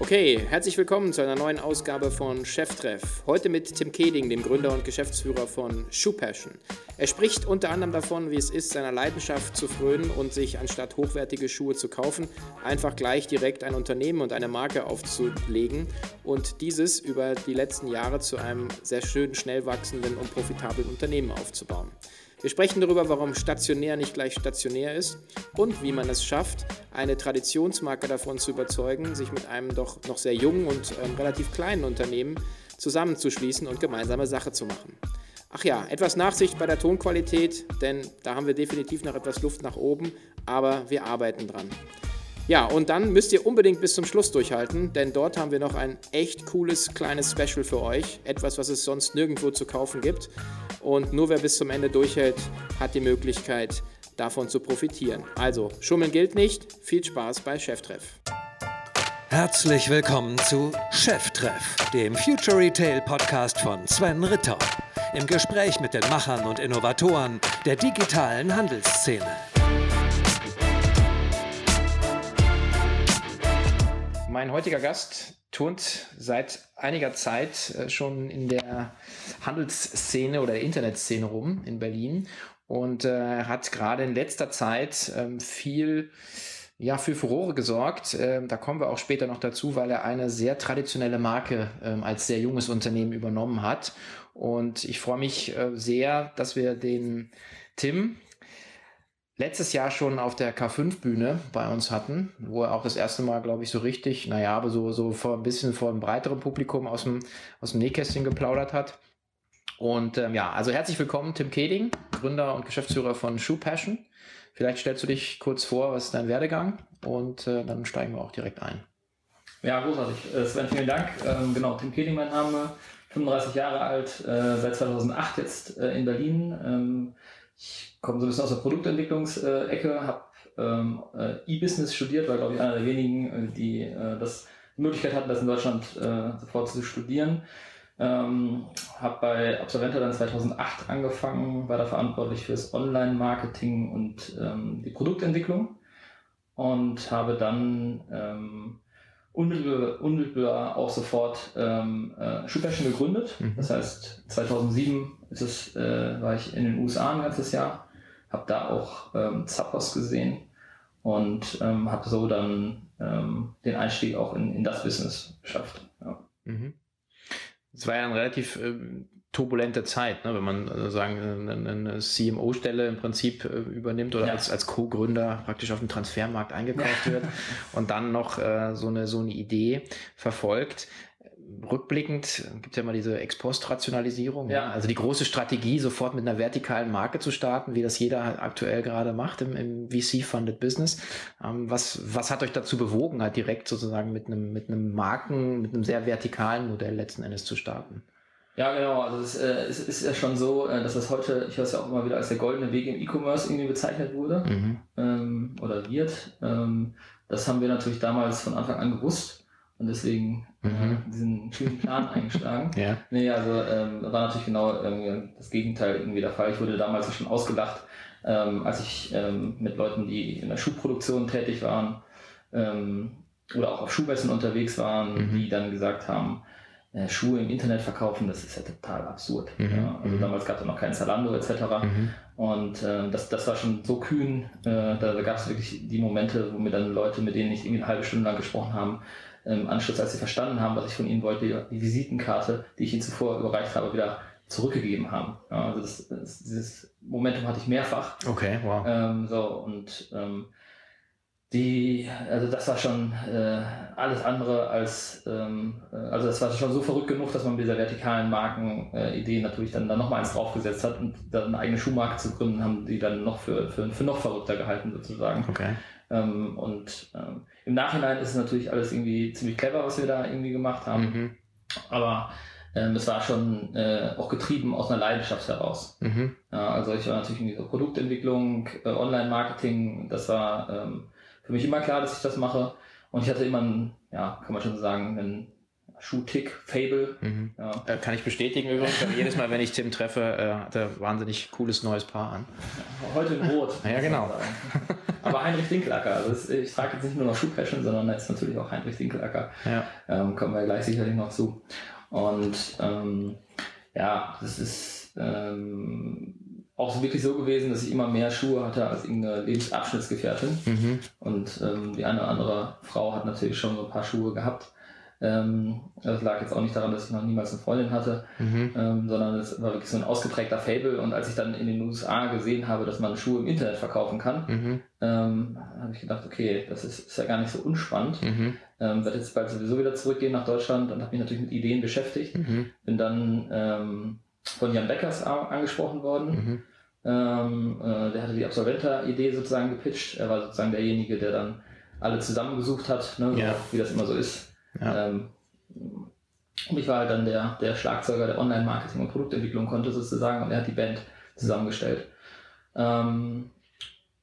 Okay, herzlich willkommen zu einer neuen Ausgabe von Cheftreff. Heute mit Tim Keding, dem Gründer und Geschäftsführer von Shoe Passion. Er spricht unter anderem davon, wie es ist, seiner Leidenschaft zu frönen und sich anstatt hochwertige Schuhe zu kaufen, einfach gleich direkt ein Unternehmen und eine Marke aufzulegen und dieses über die letzten Jahre zu einem sehr schön schnell wachsenden und profitablen Unternehmen aufzubauen. Wir sprechen darüber, warum stationär nicht gleich stationär ist und wie man es schafft, eine Traditionsmarke davon zu überzeugen, sich mit einem doch noch sehr jungen und ähm, relativ kleinen Unternehmen zusammenzuschließen und gemeinsame Sache zu machen. Ach ja, etwas Nachsicht bei der Tonqualität, denn da haben wir definitiv noch etwas Luft nach oben, aber wir arbeiten dran. Ja, und dann müsst ihr unbedingt bis zum Schluss durchhalten, denn dort haben wir noch ein echt cooles kleines Special für euch. Etwas, was es sonst nirgendwo zu kaufen gibt. Und nur wer bis zum Ende durchhält, hat die Möglichkeit, davon zu profitieren. Also, Schummeln gilt nicht. Viel Spaß bei Cheftreff. Herzlich willkommen zu Cheftreff, dem Future Retail Podcast von Sven Ritter. Im Gespräch mit den Machern und Innovatoren der digitalen Handelsszene. Mein heutiger Gast turnt seit einiger Zeit äh, schon in der Handelsszene oder der Internetszene rum in Berlin und äh, hat gerade in letzter Zeit ähm, viel ja, für Furore gesorgt. Ähm, da kommen wir auch später noch dazu, weil er eine sehr traditionelle Marke ähm, als sehr junges Unternehmen übernommen hat. Und ich freue mich äh, sehr, dass wir den Tim, letztes Jahr schon auf der K5-Bühne bei uns hatten, wo er auch das erste Mal, glaube ich, so richtig, naja, aber so, so vor ein bisschen vor einem breiteren Publikum aus dem, aus dem Nähkästchen geplaudert hat. Und ähm, ja, also herzlich willkommen, Tim Keding, Gründer und Geschäftsführer von Shoe Passion. Vielleicht stellst du dich kurz vor, was ist dein Werdegang und äh, dann steigen wir auch direkt ein. Ja, großartig. Äh, Sven, vielen Dank. Ähm, genau, Tim Keding mein Name, 35 Jahre alt, äh, seit 2008 jetzt äh, in Berlin. Ähm, ich komme so ein bisschen aus der Produktentwicklungsecke, habe ähm, äh, E-Business studiert, war glaube ich einer der wenigen, äh, die äh, das die Möglichkeit hatten, das in Deutschland äh, sofort zu studieren. Ähm, habe bei Absolventa dann 2008 angefangen, war da verantwortlich für das Online-Marketing und ähm, die Produktentwicklung und habe dann ähm, unmittelbar, unmittelbar auch sofort ähm, äh, Schuhfashion gegründet. Mhm. Das heißt, 2007 ist es, äh, war ich in den USA ein ganzes Jahr habe da auch ähm, Zappos gesehen und ähm, habe so dann ähm, den Einstieg auch in, in das Business geschafft. Ja. Mhm. Es war ja eine relativ äh, turbulente Zeit, ne? wenn man äh, sagen eine, eine CMO-Stelle im Prinzip äh, übernimmt oder ja. als, als Co-Gründer praktisch auf dem Transfermarkt eingekauft ja. wird und dann noch äh, so, eine, so eine Idee verfolgt rückblickend gibt es ja mal diese Ex-Post-Rationalisierung. Ja. Also die große Strategie, sofort mit einer vertikalen Marke zu starten, wie das jeder aktuell gerade macht im, im VC-Funded Business. Ähm, was, was hat euch dazu bewogen, halt direkt sozusagen mit einem, mit einem Marken, mit einem sehr vertikalen Modell letzten Endes zu starten? Ja, genau. Also es, äh, es ist ja schon so, äh, dass das heute, ich höre es ja auch immer wieder als der goldene Weg im E-Commerce irgendwie bezeichnet wurde mhm. ähm, oder wird. Ähm, das haben wir natürlich damals von Anfang an gewusst und deswegen äh, mhm. äh, diesen schönen Plan eingeschlagen. ja. Nee, also ähm, war natürlich genau ähm, das Gegenteil irgendwie der Fall. Ich wurde damals schon ausgelacht, ähm, als ich ähm, mit Leuten, die in der Schuhproduktion tätig waren ähm, oder auch auf Schuhmessen unterwegs waren, mhm. die dann gesagt haben, äh, Schuhe im Internet verkaufen, das ist ja total absurd. Mhm. Ja, also mhm. damals gab es noch kein Zalando etc. Mhm. Und äh, das, das war schon so kühn, äh, da, da gab es wirklich die Momente, wo mir dann Leute, mit denen ich irgendwie eine halbe Stunde lang gesprochen haben, im Anschluss, als sie verstanden haben, was ich von ihnen wollte, die Visitenkarte, die ich ihnen zuvor überreicht habe, wieder zurückgegeben haben. Ja, also das, das, dieses Momentum hatte ich mehrfach. Okay, wow. Ähm, so und ähm, die, also das war schon äh, alles andere als, ähm, äh, also das war schon so verrückt genug, dass man mit dieser vertikalen Markenidee äh, natürlich dann, dann noch mal eins draufgesetzt hat und dann eine eigene Schuhmarke zu gründen, haben die dann noch für, für, für noch verrückter gehalten sozusagen. Okay. Ähm, und ähm, im Nachhinein ist es natürlich alles irgendwie ziemlich clever, was wir da irgendwie gemacht haben. Mhm. Aber ähm, es war schon äh, auch getrieben aus einer Leidenschaft heraus. Mhm. Ja, also ich war natürlich in dieser Produktentwicklung, äh, Online-Marketing, das war ähm, für mich immer klar, dass ich das mache. Und ich hatte immer einen, ja, kann man schon sagen, einen Schuhtick, Fable. Mhm. Ja. Äh, kann ich bestätigen übrigens. jedes Mal, wenn ich Tim treffe, äh, hat er wahnsinnig cooles neues Paar an. heute in Rot. ja, genau. Aber Heinrich Dinkelacker, also das, ich trage jetzt nicht nur noch Schuhpassion, sondern jetzt natürlich auch Heinrich Dinkelacker. Ja. Ähm, kommen wir gleich sicherlich noch zu. Und ähm, ja, das ist ähm, auch wirklich so gewesen, dass ich immer mehr Schuhe hatte als irgendeine Lebensabschnittsgefährtin. Mhm. Und ähm, die eine oder andere Frau hat natürlich schon so ein paar Schuhe gehabt. Ähm, das lag jetzt auch nicht daran, dass ich noch niemals eine Freundin hatte, Mhm. ähm, sondern es war wirklich so ein ausgeprägter Fable. Und als ich dann in den USA gesehen habe, dass man Schuhe im Internet verkaufen kann, Mhm. ähm, habe ich gedacht, okay, das ist, ist ja gar nicht so unspannend. Mhm. Ähm, werde jetzt bald sowieso wieder zurückgehen nach Deutschland und habe mich natürlich mit Ideen beschäftigt. Mhm. Bin dann ähm, von Jan Beckers angesprochen worden. Mhm. Ähm, äh, der hatte die Absolventer-Idee sozusagen gepitcht. Er war sozusagen derjenige, der dann alle zusammengesucht hat, ne, Ja. so, wie das immer so ist. Ja. Ähm, und ich war halt dann der, der Schlagzeuger, der Online-Marketing und Produktentwicklung konnte sozusagen und er hat die Band zusammengestellt. Ähm,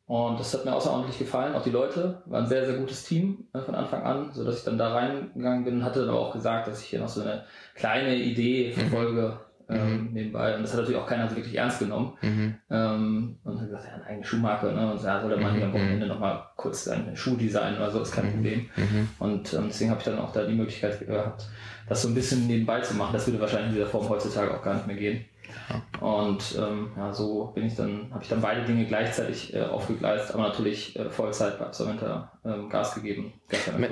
und das hat mir außerordentlich gefallen. Auch die Leute waren ein sehr, sehr gutes Team äh, von Anfang an, so dass ich dann da reingegangen bin, hatte dann aber auch gesagt, dass ich hier noch so eine kleine Idee verfolge ähm, nebenbei. Und das hat natürlich auch keiner so wirklich ernst genommen. Mhm. Ähm, und hat gesagt, ja, eine eigene Schuhmarke, ne? Und ja, soll der Mann hier am Wochenende nochmal kurz sein Schuh designen oder so, ist kein Problem. Mhm. Und ähm, deswegen habe ich dann auch da die Möglichkeit gehabt, das so ein bisschen nebenbei zu machen. Das würde wahrscheinlich in dieser Form heutzutage auch gar nicht mehr gehen. Und ähm, ja, so bin ich dann, habe ich dann beide Dinge gleichzeitig äh, aufgegleist, aber natürlich äh, Vollzeit bei Absolventer ähm, Gas gegeben.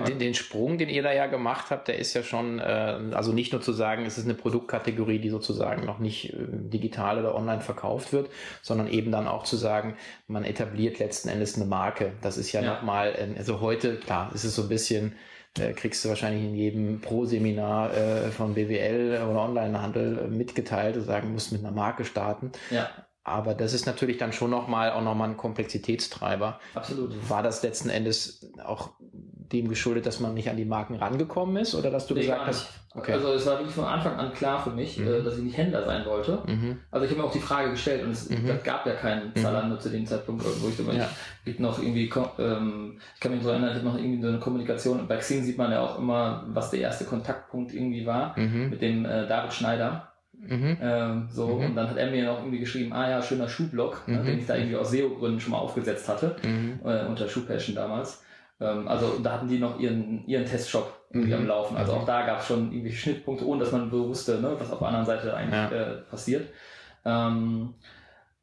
Den, den Sprung, den ihr da ja gemacht habt, der ist ja schon, äh, also nicht nur zu sagen, es ist eine Produktkategorie, die sozusagen noch nicht äh, digital oder online verkauft wird, sondern eben dann auch zu sagen, man etabliert letzten Endes eine Marke. Das ist ja, Ja. nochmal, äh, also heute, klar, ist es so ein bisschen, äh, kriegst du wahrscheinlich in jedem Pro-Seminar äh, von BWL oder Onlinehandel äh, mitgeteilt, du sagen musst mit einer Marke starten. Ja, Aber das ist natürlich dann schon nochmal auch nochmal ein Komplexitätstreiber. absolut. War das letzten Endes auch dem geschuldet, dass man nicht an die Marken rangekommen ist oder dass du Nee, gesagt hast, okay. Also es war wirklich von Anfang an klar für mich, Mhm. äh, dass ich nicht Händler sein wollte. mhm. Also ich habe mir auch die Frage gestellt und es Mhm. gab ja keinen Zalando zu dem Zeitpunkt, wo ich immer, Ja. gibt noch irgendwie, ähm, ich kann mich so erinnern, ich habe noch irgendwie so eine Kommunikation, bei Xing sieht man ja auch immer, was der erste Kontaktpunkt irgendwie war, Mhm. mit dem äh, David Schneider. Mhm. Ähm, so, Mhm. und dann hat er mir noch irgendwie geschrieben, ah ja, schöner Schuhblock, ne, Mhm. den ich da irgendwie aus SEO-Gründen schon mal aufgesetzt hatte, Mhm. äh, unter Schuhpassion damals. Ähm, also da hatten die noch ihren, ihren Testshop irgendwie Mhm. am Laufen. Also Mhm. auch da gab es schon irgendwelche Schnittpunkte, ohne dass man wusste, ne, was auf der anderen Seite eigentlich Ja. äh, passiert. Ähm,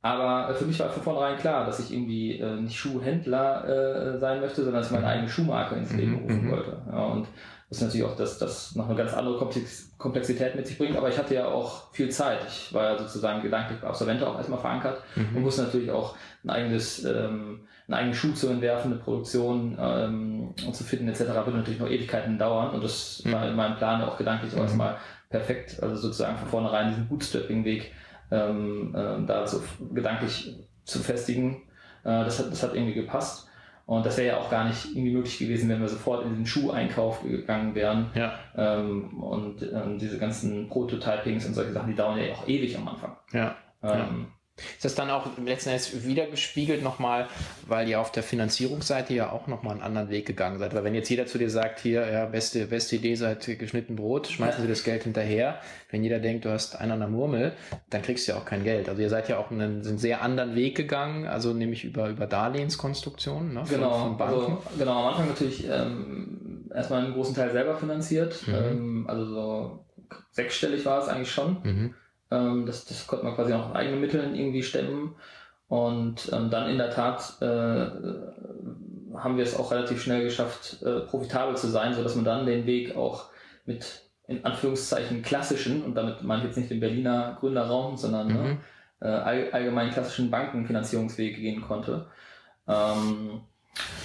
aber für mich war von vornherein klar, dass ich irgendwie äh, nicht Schuhhändler äh, sein möchte, sondern dass ich meine eigene Schuhmarke ins Leben rufen wollte. Ja, und das ist natürlich auch, dass das noch eine ganz andere Komplex Komplexität mit sich bringt, aber ich hatte ja auch viel Zeit. Ich war ja sozusagen gedanklich bei Absolvente auch erstmal verankert und Mhm. musste natürlich auch ein eigenes, ähm, einen eigenen Schuh zu entwerfen, eine Produktion ähm, und zu finden etc. wird natürlich noch Ewigkeiten dauern und das war in meinem Plan ja auch gedanklich auch Mhm. erstmal perfekt, also sozusagen von vornherein diesen Bootstrapping-Weg ähm, äh, da so gedanklich zu festigen. Äh, das, hat, das hat irgendwie gepasst. Und das wäre ja auch gar nicht irgendwie möglich gewesen, wenn wir sofort in den Schuheinkauf gegangen wären. Ja, Ähm, und ähm, diese ganzen Prototypings und solche Sachen, die dauern ja auch ewig am Anfang. ja. Ähm, Ist das dann auch letzten Endes wieder gespiegelt nochmal, weil ihr auf der Finanzierungsseite ja auch nochmal einen anderen Weg gegangen seid? Weil wenn jetzt jeder zu dir sagt, hier, ja, beste, beste Idee seit geschnitten Brot, schmeißen Sie das Geld hinterher. Wenn jeder denkt, du hast einen an der Murmel, dann kriegst du ja auch kein Geld. Also ihr seid ja auch einen, einen sehr anderen Weg gegangen, also nämlich über, über Darlehenskonstruktionen ne, von, Genau, von Banken. also, genau, am Anfang natürlich ähm, erstmal einen großen Teil selber finanziert. Mhm. Ähm, also so sechsstellig war es eigentlich schon. mhm. Ähm, das, das konnte man quasi auch mit eigenen Mitteln irgendwie stemmen. Und ähm, dann in der Tat äh, haben wir es auch relativ schnell geschafft, äh, profitabel zu sein, sodass man dann den Weg auch mit in Anführungszeichen klassischen, und damit meine ich jetzt nicht den Berliner Gründerraum, sondern ne, Mhm. äh, all, allgemein klassischen Bankenfinanzierungswege gehen konnte. Ähm,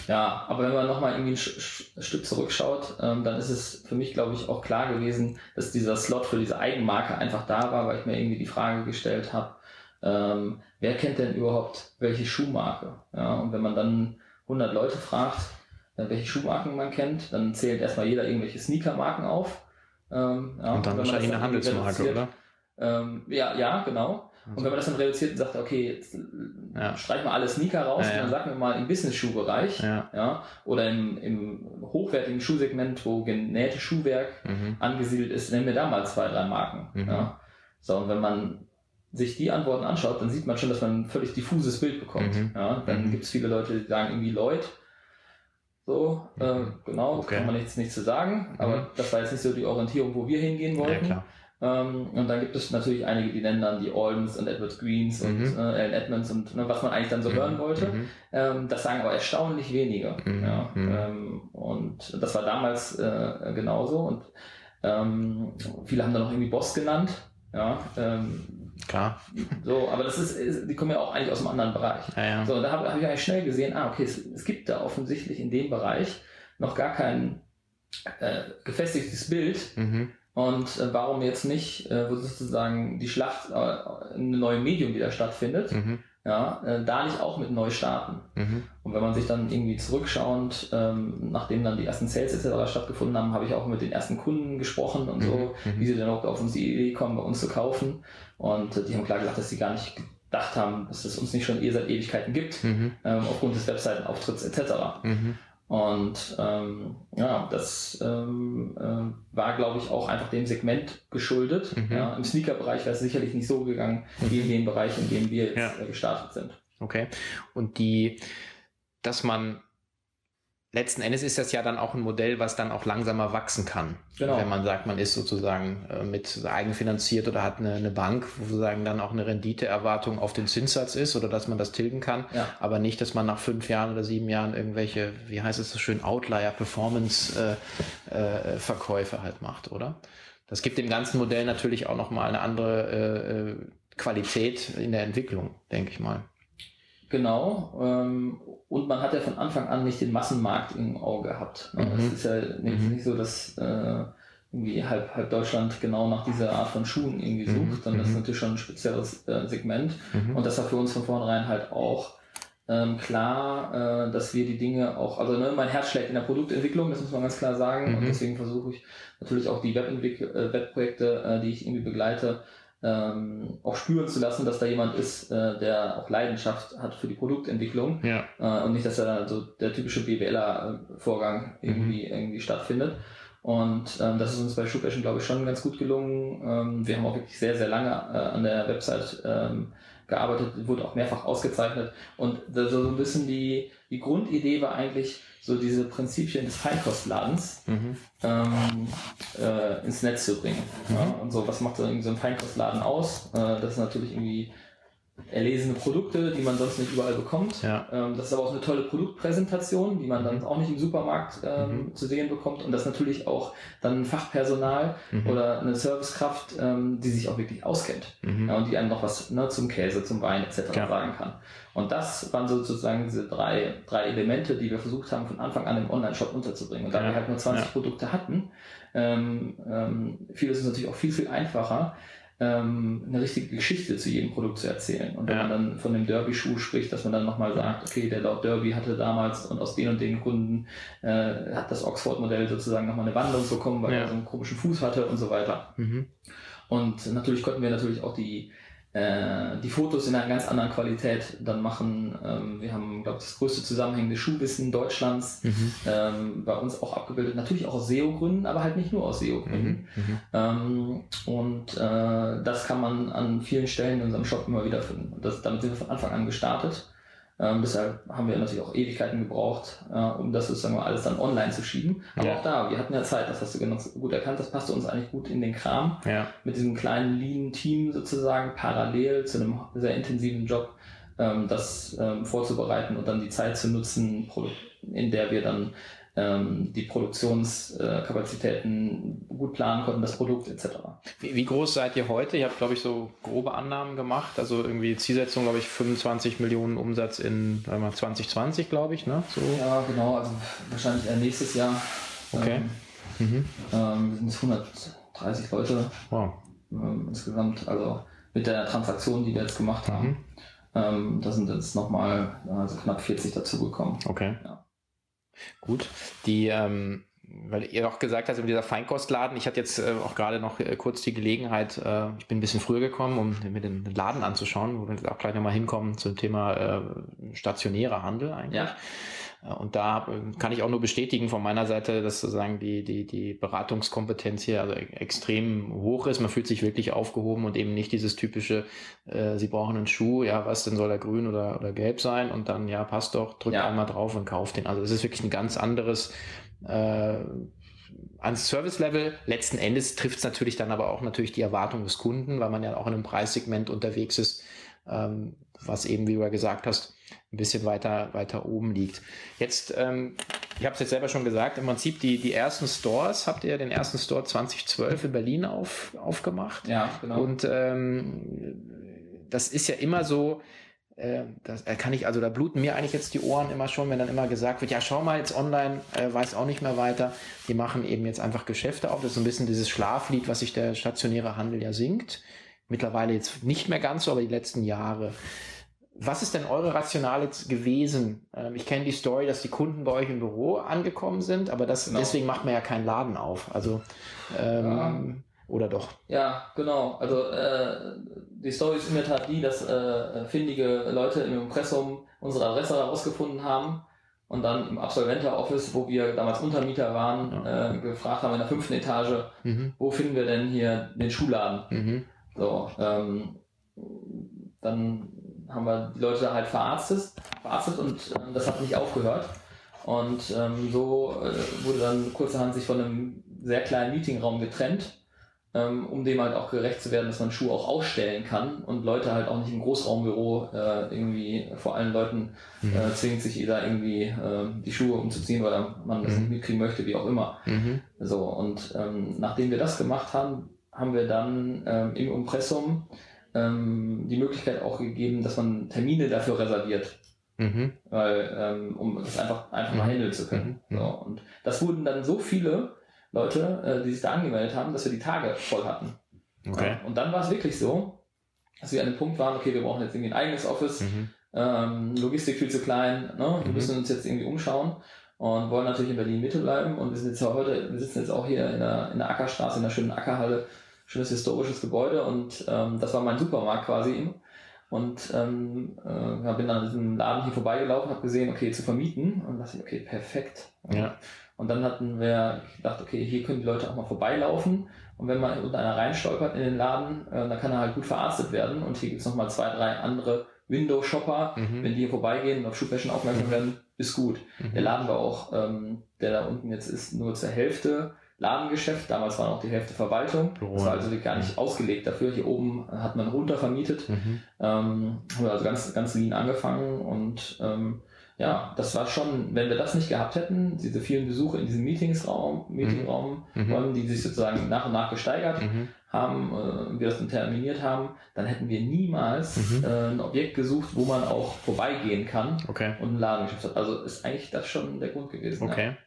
ja, aber wenn man nochmal irgendwie ein Stück zurückschaut, ähm, dann ist es für mich, glaube ich, auch klar gewesen, dass dieser Slot für diese Eigenmarke einfach da war, weil ich mir irgendwie die Frage gestellt habe, ähm, wer kennt denn überhaupt welche Schuhmarke? Ja, und wenn man dann 100 Leute fragt, äh, welche Schuhmarken man kennt, dann zählt erstmal jeder irgendwelche Sneakermarken auf. Ähm, ja, Und dann wahrscheinlich eine Handelsmarke, oder? ähm, ja, ja, genau. Und wenn man das dann reduziert und sagt, okay, jetzt äh, Ja. streichen wir alle Sneaker raus, Ja, ja. dann sagen wir mal im Business-Schuhbereich, Ja. ja, oder im, im hochwertigen Schuhsegment, wo genähte Schuhwerk Mhm. angesiedelt ist, nennen wir da mal zwei, drei Marken. Mhm. Ja. So, und wenn man sich die Antworten anschaut, dann sieht man schon, dass man ein völlig diffuses Bild bekommt. Mhm. Ja, dann Mhm. gibt es viele Leute, die sagen irgendwie Lloyd. So, äh, Mhm. genau, Okay. kann man nichts, nichts zu sagen, Mhm. aber das war jetzt nicht so die Orientierung, wo wir hingehen wollten. Ähm, und dann gibt es natürlich einige, die nennen dann die Aldens und Edward Greens und Mhm. äh, Alan Edmonds und ne, was man eigentlich dann so hören wollte. Mhm. Ähm, das sagen aber erstaunlich wenige. Mhm. Ja, Mhm. ähm, und das war damals äh, genauso. Und ähm, viele haben dann noch irgendwie Boss genannt. Ja, ähm, Klar. so, aber das ist, ist, die kommen ja auch eigentlich aus einem anderen Bereich. Ja, ja. So, und da habe hab ich eigentlich schnell gesehen, ah, okay, es, es gibt da offensichtlich in dem Bereich noch gar kein äh, gefestigtes Bild. Mhm. Und äh, warum jetzt nicht, äh, wo sozusagen die Schlacht äh, in einem neuen Medium wieder stattfindet, Mhm. ja, äh, da nicht auch mit neu starten. Mhm. Und wenn man sich dann irgendwie zurückschauend, ähm, nachdem dann die ersten Sales etc. stattgefunden haben, habe ich auch mit den ersten Kunden gesprochen und so, Mhm. Mhm. wie sie dann auch auf uns die Idee kommen, bei uns zu kaufen. Und äh, die haben klar gesagt, dass sie gar nicht gedacht haben, dass es uns nicht schon eh seit Ewigkeiten gibt, Mhm. ähm, aufgrund des Webseitenauftritts etc. Mhm. Und ähm, ja, das ähm, äh, war, glaube ich, auch einfach dem Segment geschuldet. Mhm. Ja, Im Sneaker-Bereich wäre es sicherlich nicht so gegangen, wie in dem Bereich, in dem wir jetzt Ja. äh, gestartet sind. Okay. Und die, dass man letzten Endes ist das ja dann auch ein Modell, was dann auch langsamer wachsen kann. Genau. Wenn man sagt, man ist sozusagen äh, mit eigenfinanziert oder hat eine, eine Bank, wo sozusagen dann auch eine Renditeerwartung auf den Zinssatz ist oder dass man das tilgen kann. Ja. Aber nicht, dass man nach fünf Jahren oder sieben Jahren irgendwelche, wie heißt es so schön, Outlier-Performance-Verkäufe halt macht, oder? Das gibt dem ganzen Modell natürlich auch nochmal eine andere äh, äh, Qualität in der Entwicklung, denke ich mal. Genau. Ähm, und man hat ja von Anfang an nicht den Massenmarkt im Auge gehabt. Ne? Mhm. Es ist ja nicht, Mhm. nicht so, dass äh, irgendwie halb, halb Deutschland genau nach dieser Art von Schuhen irgendwie sucht, Mhm. sondern das ist Mhm. natürlich schon ein spezielles äh, Segment. Mhm. Und das war für uns von vornherein halt auch ähm, klar, äh, dass wir die Dinge auch, also ne, mein Herz schlägt in der Produktentwicklung, das muss man ganz klar sagen. Mhm. Und deswegen versuche ich natürlich auch die Webentwick äh, Webprojekte, äh, die ich irgendwie begleite, ähm, auch spüren zu lassen, dass da jemand ist, äh, der auch Leidenschaft hat für die Produktentwicklung ja. äh, und nicht, dass da so der typische BWLer-Vorgang irgendwie, irgendwie stattfindet. Und ähm, das ist uns bei Shoepassion, glaube ich, schon ganz gut gelungen. Ähm, wir haben auch wirklich sehr, sehr lange äh, an der Website ähm, gearbeitet, wurde auch mehrfach ausgezeichnet. Und so ein bisschen die, die Grundidee war eigentlich, so diese Prinzipien des Feinkostladens Mhm. ähm, äh, ins Netz zu bringen. Ja, und so, was macht so ein Feinkostladen aus? Äh, das sind natürlich irgendwie erlesene Produkte, die man sonst nicht überall bekommt. Ja. Ähm, das ist aber auch eine tolle Produktpräsentation, die man dann Mhm. auch nicht im Supermarkt ähm, Mhm. zu sehen bekommt. Und das natürlich auch dann Fachpersonal Mhm. oder eine Servicekraft, ähm, die sich auch wirklich auskennt. Mhm. Ja, und die einem noch was ne, zum Käse, zum Wein etc. Ja. sagen kann. Und das waren sozusagen diese drei, drei Elemente, die wir versucht haben, von Anfang an im Online-Shop unterzubringen. Und da wir halt nur 20 Ja. Produkte hatten, ähm, ähm, fiel es uns natürlich auch viel, viel einfacher, ähm, eine richtige Geschichte zu jedem Produkt zu erzählen. Und wenn Ja. man dann von dem Derby-Schuh spricht, dass man dann nochmal sagt, okay, der Lord Derby hatte damals und aus den und den Gründen äh, hat das Oxford-Modell sozusagen nochmal eine Wandlung bekommen, weil Ja. er so einen komischen Fuß hatte und so weiter. Mhm. Und natürlich konnten wir natürlich auch die, äh, die Fotos in einer ganz anderen Qualität dann machen. Ähm, wir haben, glaube ich, das größte zusammenhängende Schuhwissen Deutschlands Mhm. ähm, bei uns auch abgebildet. Natürlich auch aus SEO-Gründen, aber halt nicht nur aus SEO-Gründen. Mhm. Mhm. Ähm, und äh, das kann man an vielen Stellen in unserem Shop immer wieder finden. Das, damit sind wir von Anfang an gestartet. Ähm, deshalb haben wir natürlich auch Ewigkeiten gebraucht, äh, um das sozusagen mal alles dann online zu schieben. Aber Ja. auch da, wir hatten ja Zeit, das hast du ganz gut erkannt, das passte uns eigentlich gut in den Kram Ja. mit diesem kleinen Lean-Team sozusagen parallel zu einem sehr intensiven Job, ähm, das ähm, vorzubereiten und dann die Zeit zu nutzen, in der wir dann die Produktionskapazitäten gut planen konnten, das Produkt etc. Wie, wie groß seid ihr heute? Ihr habt, glaube ich, so grobe Annahmen gemacht. Also irgendwie Zielsetzung, glaube ich, 25 Millionen Umsatz in sagen wir mal, 2020, glaube ich. Ne? So. Ja, genau, also wahrscheinlich nächstes Jahr. Okay. Ähm, Mhm. ähm, wir sind jetzt 130 Leute Wow. ähm, insgesamt, also mit der Transaktion, die wir jetzt gemacht haben. Mhm. Ähm, da sind jetzt nochmal also knapp 40 dazugekommen. Okay. Ja. Gut. Die, ähm, weil ihr auch gesagt habt, dieser Feinkostladen, ich hatte jetzt äh, auch gerade noch äh, kurz die Gelegenheit, äh, ich bin ein bisschen früher gekommen, um mir den Laden anzuschauen, wo wir jetzt auch gleich nochmal hinkommen zum Thema äh, stationärer Handel eigentlich. Ja. Äh, und da kann ich auch nur bestätigen von meiner Seite, dass sozusagen die, die, die Beratungskompetenz hier also extrem hoch ist. Man fühlt sich wirklich aufgehoben und eben nicht dieses typische, äh, Sie brauchen einen Schuh, ja, was denn soll er grün oder, oder gelb sein? Und dann, ja, passt doch, drückt ja. einmal drauf und kauft den. Also es ist wirklich ein ganz anderes äh, ans Service-Level. Letzten Endes trifft es natürlich dann aber auch natürlich die Erwartung des Kunden, weil man ja auch in einem Preissegment unterwegs ist, ähm, was eben, wie du ja gesagt hast, ein bisschen weiter, weiter oben liegt. Jetzt, ähm, ich habe es jetzt selber schon gesagt, im Prinzip die, die ersten Stores, habt ihr den ersten Store 2012 in Berlin auf, aufgemacht. Ja, genau. Und ähm, das ist ja immer so, äh, das kann ich, also da bluten mir eigentlich jetzt die Ohren immer schon, wenn dann immer gesagt wird, ja, schau mal jetzt online, äh, weiß auch nicht mehr weiter. Die machen eben jetzt einfach Geschäfte auf. Das ist so ein bisschen dieses Schlaflied, was sich der stationäre Handel ja singt. Mittlerweile jetzt nicht mehr ganz so, aber die letzten Jahre. Was ist denn eure Rationale gewesen? Ähm, ich kenne die Story, dass die Kunden bei euch im Büro angekommen sind, aber das, genau. deswegen macht man ja keinen Laden auf. Also ähm, oder doch? Ja, genau. Also äh, die Story ist in der Tat die, dass äh, findige Leute im Impressum unsere Adresse herausgefunden haben und dann im Absolventer-Office, wo wir damals Untermieter waren, ja. äh, gefragt haben in der fünften Etage, mhm. wo finden wir denn hier den Schuhladen? Mhm. So, ähm, dann haben wir die Leute halt verarztet, verarztet und äh, das hat nicht aufgehört. Und ähm, so äh, wurde dann kurzerhand sich von einem sehr kleinen Meetingraum getrennt ähm, um dem halt auch gerecht zu werden, dass man Schuhe auch ausstellen kann und Leute halt auch nicht im Großraumbüro äh, irgendwie vor allen Leuten mhm. äh, zwingt sich jeder irgendwie äh, die Schuhe umzuziehen, weil man das mhm. nicht mitkriegen möchte, wie auch immer. Mhm. So, und ähm, nachdem wir das gemacht haben, haben wir dann ähm, im Impressum ähm, die Möglichkeit auch gegeben, dass man Termine dafür reserviert. Mhm. Weil, ähm, um das einfach, einfach mal mhm. handeln zu können. Mhm. So, und das wurden dann so viele, Leute, äh, die sich da angemeldet haben, dass wir die Tage voll hatten. Okay. Ja, und dann war es wirklich so, dass wir an dem Punkt waren, okay, wir brauchen jetzt irgendwie ein eigenes Office, mhm. ähm, Logistik viel zu klein, ne? wir mhm. müssen uns jetzt irgendwie umschauen und wollen natürlich in Berlin Mitte bleiben und wir sind jetzt heute, wir sitzen jetzt auch hier in der, in der Ackerstraße, in der schönen Ackerhalle, schönes historisches Gebäude und ähm, das war mein Supermarkt quasi. Und ähm, äh, bin dann an diesem Laden hier vorbeigelaufen, habe gesehen, okay, zu vermieten und dachte ich, okay, perfekt. Ja. Und dann hatten wir gedacht, okay, hier können die Leute auch mal vorbeilaufen. Und wenn man unter einer reinstolpert in den Laden, äh, dann kann er halt gut verarztet werden. Und hier gibt's noch mal zwei, drei andere Window-Shopper. Mhm. Wenn die hier vorbeigehen und auf Schuhfashion aufmerksam mhm. werden, ist gut. Mhm. Der Laden war auch, ähm, der da unten jetzt ist, nur zur Hälfte Ladengeschäft. Damals war noch die Hälfte Verwaltung. Oh. Das war also gar nicht ausgelegt dafür. Hier oben hat man runter vermietet. Mhm. Ähm, haben wir also ganz, ganz lean angefangen und ähm, ja, das war schon, wenn wir das nicht gehabt hätten, diese vielen Besuche in diesem Meetingsraum, Meetingraum, mhm. die sich sozusagen nach und nach gesteigert mhm. haben, äh, wir das dann terminiert haben, dann hätten wir niemals mhm. äh, ein Objekt gesucht, wo man auch vorbeigehen kann okay. und ein Ladengeschäft hat. Also ist eigentlich das schon der Grund gewesen. Okay. Ja.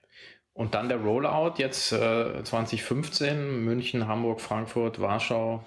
Und dann der Rollout jetzt äh, 2015, München, Hamburg, Frankfurt, Warschau,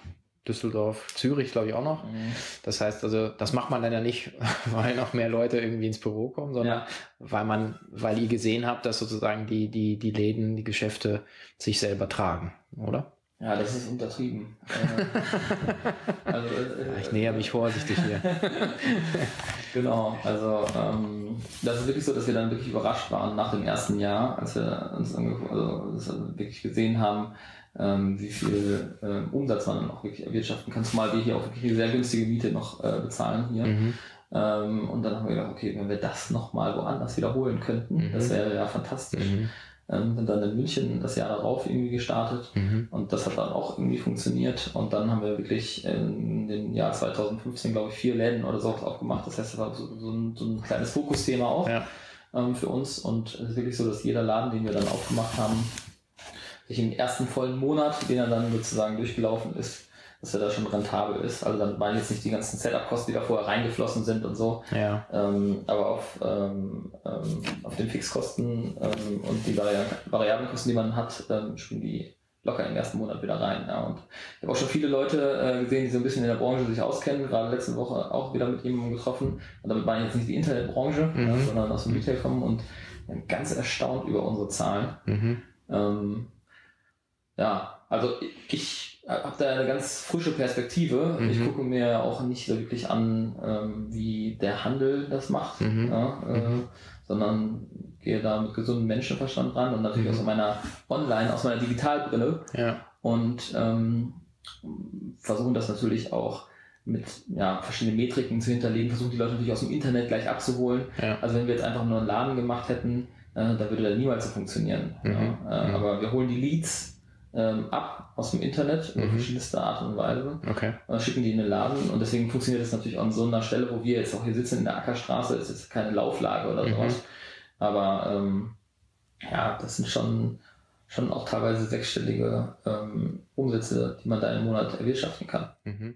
Düsseldorf, Zürich, glaube ich auch noch. Mhm. Das heißt also, das macht man dann ja nicht, weil noch mehr Leute irgendwie ins Büro kommen, sondern ja. weil man, weil ihr gesehen habt, dass sozusagen die, die, die Läden, die Geschäfte sich selber tragen, oder? Ja, das ist untertrieben. also, äh, ich näher mich vorsichtig hier. genau, also ähm, das ist wirklich so, dass wir dann wirklich überrascht waren nach dem ersten Jahr, als wir uns also, wirklich gesehen haben, ähm, wie viel äh, Umsatz man dann auch wirklich erwirtschaften kann, zumal wir hier auch wirklich sehr günstige Miete noch äh, bezahlen hier. Mhm. Ähm, und dann haben wir gedacht, okay, wenn wir das nochmal woanders wiederholen könnten, mhm. das wäre ja fantastisch. Mhm. Ähm, sind dann in München das Jahr darauf irgendwie gestartet mhm. und das hat dann auch irgendwie funktioniert und dann haben wir wirklich in dem Jahr 2015 glaube ich vier Läden oder so aufgemacht. Das heißt, das war so, so, ein, so ein kleines Fokusthema auch ja. ähm, für uns und es ist wirklich so, dass jeder Laden, den wir dann aufgemacht haben, sich im ersten vollen Monat, den er dann sozusagen durchgelaufen ist, dass er da schon rentabel ist. Also dann waren jetzt nicht die ganzen Setup-Kosten, die da vorher reingeflossen sind und so. Ja. Ähm, aber auf, ähm, ähm, auf den Fixkosten ähm, und die Vari Variablenkosten, die man hat, ähm, spielen die locker im ersten Monat wieder rein. Ja. Und ich habe auch schon viele Leute äh, gesehen, die so ein bisschen in der Branche sich auskennen, gerade letzte Woche auch wieder mit jemandem getroffen. Und damit meine ich jetzt nicht die Internetbranche, mhm. ja, sondern aus dem Retail kommen und ganz erstaunt über unsere Zahlen. Mhm. Ähm, ja, also ich habe da eine ganz frische Perspektive. Mhm. Ich gucke mir auch nicht so wirklich an, ähm, wie der Handel das macht, mhm. ja, äh, mhm. sondern gehe da mit gesundem Menschenverstand ran und natürlich Mhm. aus meiner Online, aus meiner Digitalbrille Ja. und ähm, versuchen das natürlich auch mit ja, verschiedenen Metriken zu hinterlegen, versuchen die Leute natürlich aus dem Internet gleich abzuholen. Ja. Also wenn wir jetzt einfach nur einen Laden gemacht hätten, äh, da würde der niemals so funktionieren. Mhm. Äh, Mhm. Aber wir holen die Leads ähm, ab aus dem Internet Mhm. verschiedenste Art und Weise Okay. und schicken die in den Laden und deswegen funktioniert das natürlich auch an so einer Stelle, wo wir jetzt auch hier sitzen in der Ackerstraße, ist jetzt keine Lauflage oder Mhm. sowas. Aber ähm, ja, das sind schon, schon auch teilweise sechsstellige ähm, Umsätze, die man da im Monat erwirtschaften kann. Mhm.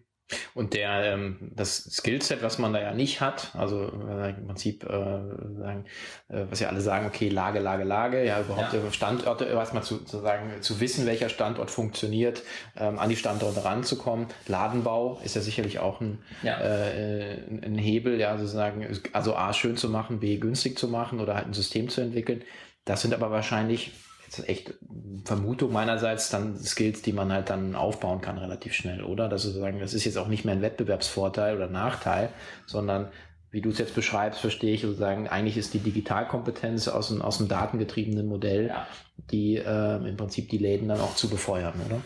Und der, ähm, das Skillset, was man da ja nicht hat, also äh, im Prinzip, äh, sagen, äh, was ja alle sagen, okay, Lage, Lage, Lage, ja, überhaupt Ja. Standorte, erstmal zu, zu sagen, zu wissen, welcher Standort funktioniert, ähm, an die Standorte ranzukommen. Ladenbau ist ja sicherlich auch ein, Ja. äh, ein Hebel, ja, sozusagen, also A, schön zu machen, B, günstig zu machen oder halt ein System zu entwickeln. Das sind aber wahrscheinlich, jetzt echt Vermutung meinerseits, dann Skills, die man halt dann aufbauen kann relativ schnell, oder? Das ist sozusagen, das ist jetzt auch nicht mehr ein Wettbewerbsvorteil oder Nachteil, sondern wie du es jetzt beschreibst, verstehe ich sozusagen, eigentlich ist die Digitalkompetenz aus dem, aus dem datengetriebenen Modell, Ja. die äh, im Prinzip die Läden dann auch zu befeuern, oder?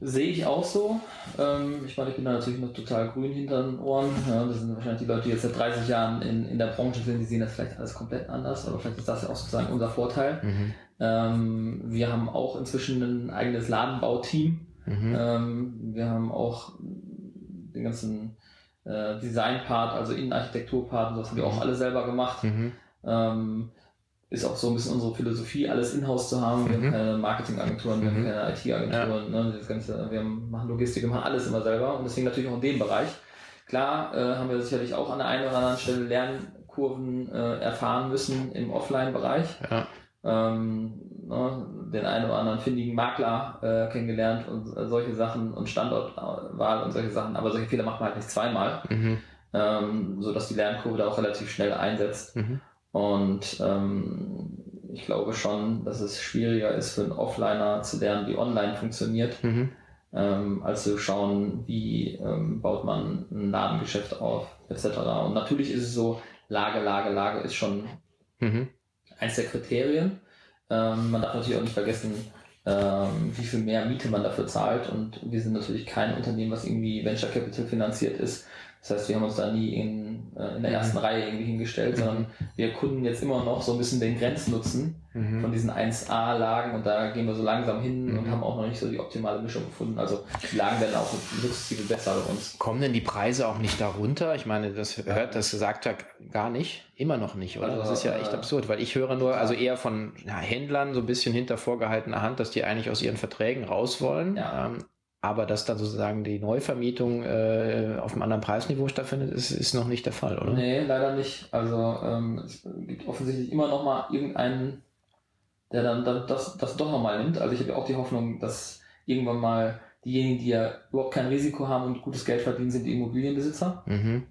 Sehe ich auch so. Ähm, ich meine, ich bin da natürlich noch total grün hinter den Ohren. Ja, das sind wahrscheinlich die Leute, die jetzt seit 30 Jahren in, in der Branche sind, die sehen das vielleicht alles komplett anders, aber vielleicht ist das ja auch sozusagen unser Vorteil. Mhm. Ähm, wir haben auch inzwischen ein eigenes Ladenbauteam. Mhm. Ähm, wir haben auch den ganzen äh, Design-Part, also Innenarchitektur-Part, das haben wir auch alle selber gemacht. Mhm. Ähm, ist auch so ein bisschen unsere Philosophie, alles in-house zu haben. Wir Mhm. haben keine Marketingagenturen, wir Mhm. haben keine IT-Agenturen, ne, das Ganze, wir haben, machen Logistik, wir machen alles immer selber und deswegen natürlich auch in dem Bereich. Klar äh, haben wir sicherlich auch an der einen oder anderen Stelle Lernkurven äh, erfahren müssen im Offline-Bereich. Ja. Ähm, ne, den einen oder anderen findigen Makler äh, kennengelernt und äh, solche Sachen und Standortwahl und solche Sachen, aber solche Fehler macht man halt nicht zweimal, Mhm. ähm, sodass die Lernkurve da auch relativ schnell einsetzt. Mhm. Und ähm, ich glaube schon, dass es schwieriger ist für einen Offliner zu lernen, wie online funktioniert, Mhm. ähm, als zu schauen, wie ähm, baut man ein Ladengeschäft auf, etc. Und natürlich ist es so, Lage, Lage, Lage ist schon Mhm. Eins der Kriterien. Ähm, man darf natürlich auch nicht vergessen, ähm, wie viel mehr Miete man dafür zahlt. Und wir sind natürlich kein Unternehmen, was irgendwie Venture Capital finanziert ist. Das heißt, wir haben uns da nie in, äh, in der Mhm. ersten Reihe irgendwie hingestellt, sondern wir kunden jetzt immer noch so ein bisschen den Grenznutzen Mhm. von diesen 1A-Lagen und da gehen wir so langsam hin und Mhm. haben auch noch nicht so die optimale Mischung gefunden. Also die Lagen werden auch sukzessive besser bei uns. Kommen denn die Preise auch nicht darunter? Ich meine, das hört, das sagt er gar nicht, immer noch nicht, oder? Also, das ist ja echt äh, absurd, weil ich höre nur, also eher von ja, Händlern so ein bisschen hinter vorgehaltener Hand, dass die eigentlich aus ihren Verträgen raus wollen. Ja. Ähm, aber dass dann sozusagen die Neuvermietung äh, auf einem anderen Preisniveau stattfindet, ist, ist noch nicht der Fall, oder? Nee, leider nicht. Also ähm, es gibt offensichtlich immer noch mal irgendeinen, der dann, dann das, das doch noch mal nimmt. Also ich habe ja auch die Hoffnung, dass irgendwann mal diejenigen, die ja überhaupt kein Risiko haben und gutes Geld verdienen, sind die Immobilienbesitzer. Mhm.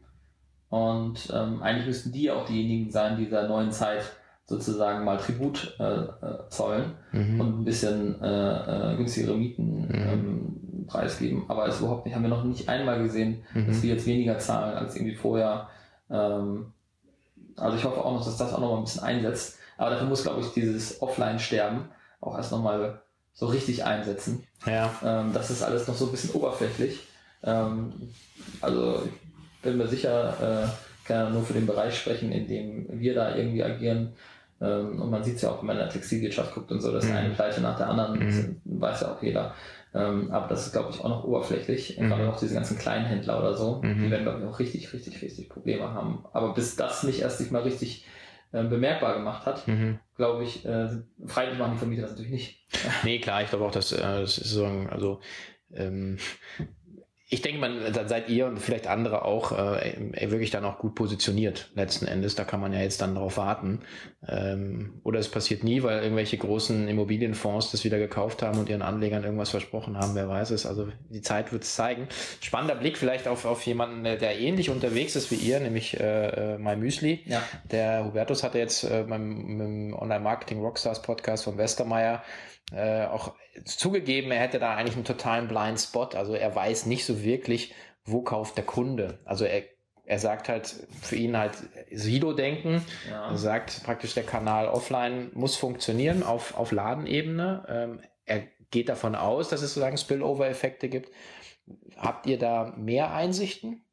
Und ähm, eigentlich müssten die auch diejenigen sein, die dieser neuen Zeit sozusagen mal Tribut äh, äh, zollen Mhm. und ein bisschen äh, äh, günstigere Mieten ähm, preisgeben. Aber es überhaupt nicht, haben wir noch nicht einmal gesehen, dass Mhm. wir jetzt weniger zahlen als irgendwie vorher. Ähm, also ich hoffe auch noch, dass das auch noch mal ein bisschen einsetzt. Aber dafür muss, glaube ich, dieses Offline-Sterben auch erst noch mal so richtig einsetzen. Ja. Ähm, das ist alles noch so ein bisschen oberflächlich. Ähm, also ich bin mir sicher, äh, kann ja nur für den Bereich sprechen, in dem wir da irgendwie agieren. Ähm, und man sieht es ja auch, wenn man in der Textilwirtschaft guckt und so, dass Mhm. eine Pleite nach der anderen, Mhm. das weiß ja auch jeder. Ähm, aber das ist, glaube ich, auch noch oberflächlich. Mhm. Gerade auch diese ganzen Kleinhändler oder so, Mhm. die werden, glaube ich, auch richtig, richtig, richtig Probleme haben. Aber bis das nicht erst sich mal richtig äh, bemerkbar gemacht hat, Mhm. glaube ich, äh, freilich machen die Vermieter das natürlich nicht. Nee, klar, ich glaube auch, dass äh, das ist so ein, also ähm, ich denke, man, da seid ihr und vielleicht andere auch äh, wirklich dann auch gut positioniert letzten Endes. Da kann man ja jetzt dann drauf warten. Ähm, oder es passiert nie, weil irgendwelche großen Immobilienfonds das wieder gekauft haben und ihren Anlegern irgendwas versprochen haben. Wer weiß es. Also die Zeit wird es zeigen. Spannender Blick vielleicht auf, auf jemanden, der ähnlich unterwegs ist wie ihr, nämlich äh, äh, My Müsli. Ja. Der Hubertus hatte jetzt äh, beim, beim Online-Marketing Rockstars Podcast von Westermeier äh, auch zugegeben, er hätte da eigentlich einen totalen Blind Spot. Also er weiß nicht so wirklich, wo kauft der Kunde. Also er er sagt halt für ihn halt Silo-Denken. Ja. Er sagt praktisch, der Kanal offline muss funktionieren auf, auf Ladenebene. Ähm, er geht davon aus, dass es sozusagen Spillover-Effekte gibt. Habt ihr da mehr Einsichten?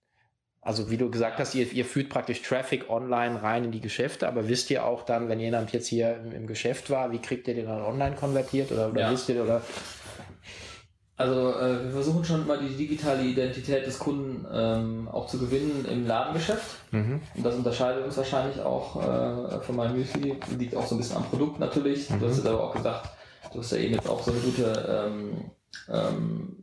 Also wie du gesagt hast, ihr, ihr führt praktisch Traffic online rein in die Geschäfte, aber wisst ihr auch dann, wenn jemand jetzt hier im, im Geschäft war, wie kriegt ihr den dann online konvertiert oder, oder ja. wisst ihr oder also äh, wir versuchen schon immer die digitale Identität des Kunden ähm, auch zu gewinnen im Ladengeschäft. Mhm. Und das unterscheidet uns wahrscheinlich auch äh, von meinem Müsli. Liegt auch so ein bisschen am Produkt natürlich. Mhm. Du hast ja aber auch gesagt, du hast ja eben jetzt auch so eine gute ähm, ähm,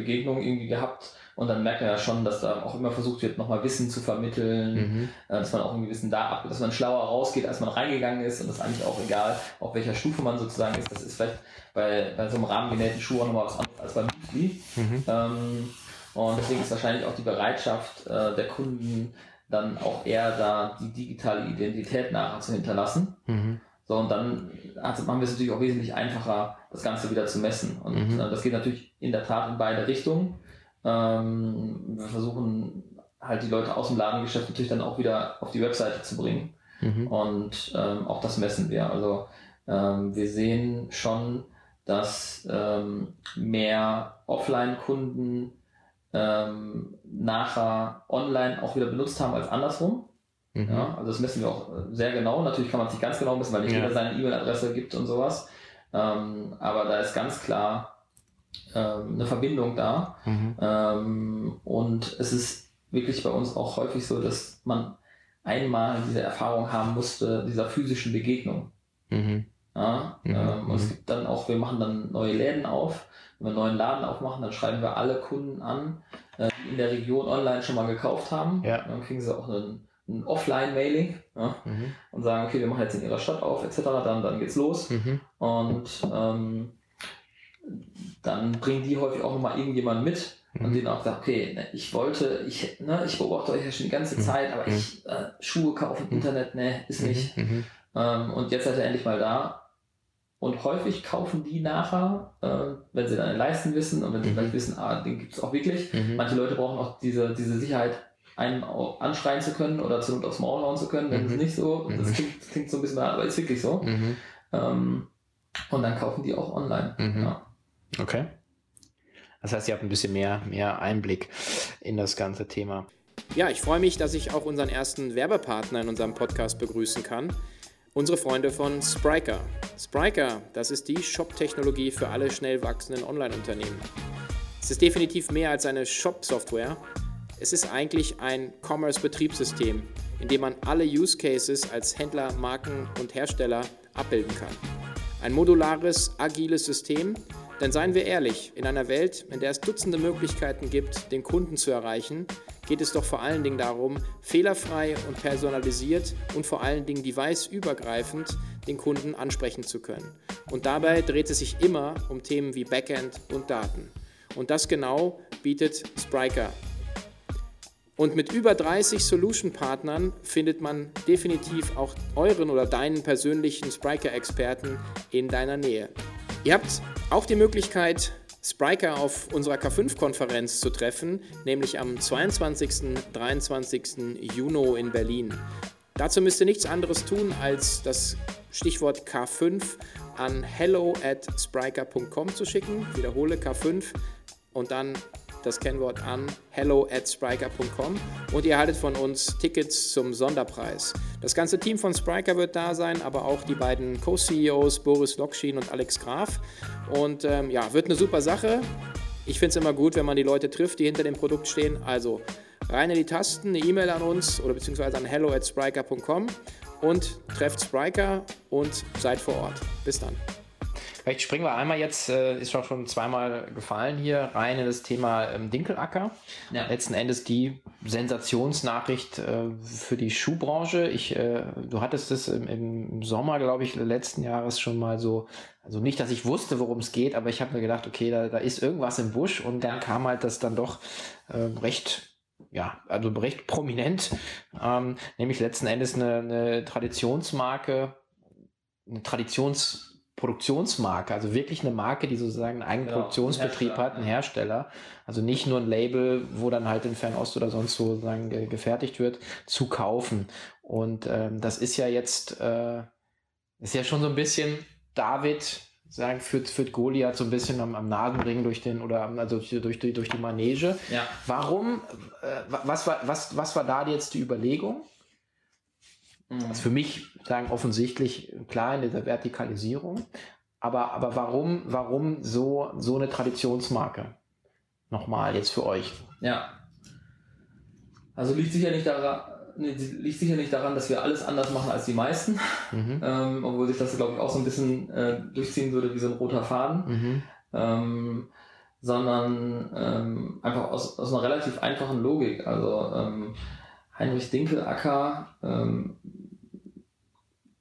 Begegnung irgendwie gehabt und dann merkt man ja schon, dass da auch immer versucht wird, nochmal Wissen zu vermitteln, mhm. Äh, dass man auch irgendwie Wissen da ab, dass man schlauer rausgeht, als man reingegangen ist und das ist eigentlich auch egal, auf welcher Stufe man sozusagen ist. Das ist vielleicht bei, bei so einem rahmengenähten Schuh auch nochmal was anderes als beim Müsli. Mhm. Ähm, und deswegen ist wahrscheinlich auch die Bereitschaft äh, der Kunden dann auch eher da die digitale Identität nachher zu hinterlassen. Mhm. So, und dann hat, machen wir es natürlich auch wesentlich einfacher, das Ganze wieder zu messen. Und mhm. äh, das geht natürlich in der Tat in beide Richtungen. Ähm, wir versuchen halt die Leute aus dem Ladengeschäft natürlich dann auch wieder auf die Webseite zu bringen. Mhm. Und ähm, auch das messen wir. Also ähm, wir sehen schon, dass ähm, mehr Offline-Kunden ähm, nachher online auch wieder benutzt haben als andersrum. Mhm. Ja, also das messen wir auch sehr genau. Natürlich kann man es nicht ganz genau messen, weil nicht ja. jeder seine E-Mail-Adresse gibt und sowas. Ähm, aber da ist ganz klar ähm, eine Verbindung da. Mhm. Ähm, und es ist wirklich bei uns auch häufig so, dass man einmal diese Erfahrung haben musste, dieser physischen Begegnung. Mhm. Ja, mhm. Ähm, und es mhm. gibt dann auch, wir machen dann neue Läden auf. Wenn wir einen neuen Laden aufmachen, dann schreiben wir alle Kunden an, äh, die in der Region online schon mal gekauft haben. Ja. Dann kriegen sie auch einen, ein Offline-Mailing ja, mhm. und sagen, okay, wir machen jetzt in ihrer Stadt auf, etc. Dann, dann geht's los. Mhm. Und ähm, dann bringen die häufig auch nochmal irgendjemanden mit mhm. und denen auch sagt, okay, ne, ich wollte, ich, ne, ich beobachte euch ja schon die ganze mhm. Zeit, aber ich mhm. äh, Schuhe kaufen im mhm. Internet, ne, ist nicht. Mhm. Ähm, und jetzt seid ihr endlich mal da. Und häufig kaufen die nachher, äh, wenn sie dann Leisten wissen und wenn sie vielleicht wissen, ah, den gibt es auch wirklich. Manche Leute brauchen auch diese, diese Sicherheit, einen anschreien zu können oder zu Not aufs Maul hauen zu können, wenn es nicht so, das klingt, das klingt so ein bisschen, aber ist wirklich so. Ähm, und dann kaufen die auch online. Ja. Okay. Das heißt, ihr habt ein bisschen mehr, mehr Einblick in das ganze Thema. Ja, ich freue mich, dass ich auch unseren ersten Werbepartner in unserem Podcast begrüßen kann. Unsere Freunde von Spriker. Spriker, das ist die Shop-Technologie für alle schnell wachsenden Online-Unternehmen. Es ist definitiv mehr als eine Shop-Software. Es ist eigentlich ein Commerce-Betriebssystem, in dem man alle Use Cases als Händler, Marken und Hersteller abbilden kann. Ein modulares, agiles System, denn seien wir ehrlich, in einer Welt, in der es Dutzende Möglichkeiten gibt, den Kunden zu erreichen, geht es doch vor allen Dingen darum, fehlerfrei und personalisiert und vor allen Dingen deviceübergreifend den Kunden ansprechen zu können. Und dabei dreht es sich immer um Themen wie Backend und Daten. Und das genau bietet Spriker. Und mit über 30 Solution-Partnern findet man definitiv auch euren oder deinen persönlichen Spriker-Experten in deiner Nähe. Ihr habt auch die Möglichkeit, Spriker auf unserer K5-Konferenz zu treffen, nämlich am 22. und 23. Juni in Berlin. Dazu müsst ihr nichts anderes tun, als das Stichwort K5 an hello at spriker.com zu schicken. Wiederhole K5 und dann das Kennwort an hello at spriker.com und ihr erhaltet von uns Tickets zum Sonderpreis. Das ganze Team von Spriker wird da sein, aber auch die beiden Co-CEOs Boris Lokschin und Alex Graf. Und ähm, ja, wird eine super Sache. Ich finde es immer gut, wenn man die Leute trifft, die hinter dem Produkt stehen. Also rein in die Tasten, eine E-Mail an uns oder beziehungsweise an hello at spriker.com und trefft Spriker und seid vor Ort. Bis dann. Vielleicht springen wir einmal jetzt, äh, ist schon zweimal gefallen hier, rein in das Thema ähm, Dinkelacker. Ja. Letzten Endes die Sensationsnachricht äh, für die Schuhbranche. Ich, äh, du hattest es im, im Sommer, glaube ich, letzten Jahres schon mal so, also nicht, dass ich wusste, worum es geht, aber ich habe mir gedacht, okay, da, da ist irgendwas im Busch und dann kam halt das dann doch äh, recht ja, also recht prominent, ähm, nämlich letzten Endes eine, eine Traditionsmarke, eine Traditions Produktionsmarke, also wirklich eine Marke, die sozusagen einen eigenen Genau, Produktionsbetrieb Hersteller, hat, ein Hersteller. Also nicht nur ein Label, wo dann halt in Fernost oder sonst wo sozusagen ge gefertigt wird, zu kaufen. Und ähm, das ist ja jetzt, äh, ist ja schon so ein bisschen David, sagen, führt, führt Goliath so ein bisschen am, am Nasenring durch den, oder also durch, die- durch die Manege. Ja. Warum, äh, was, war, was, was war da jetzt die Überlegung? Mhm. Das ist für mich sagen offensichtlich klar in dieser Vertikalisierung. Aber, aber warum, warum so, so eine Traditionsmarke? Nochmal jetzt für euch. Ja. Also liegt sicher nicht daran, liegt sicher nicht daran, dass wir alles anders machen als die meisten, Mhm. ähm, obwohl sich das, glaube ich, auch so ein bisschen äh, durchziehen würde wie so ein roter Faden, Mhm. ähm, sondern ähm, einfach aus, aus einer relativ einfachen Logik. Also ähm, Heinrich Dinkelacker ähm,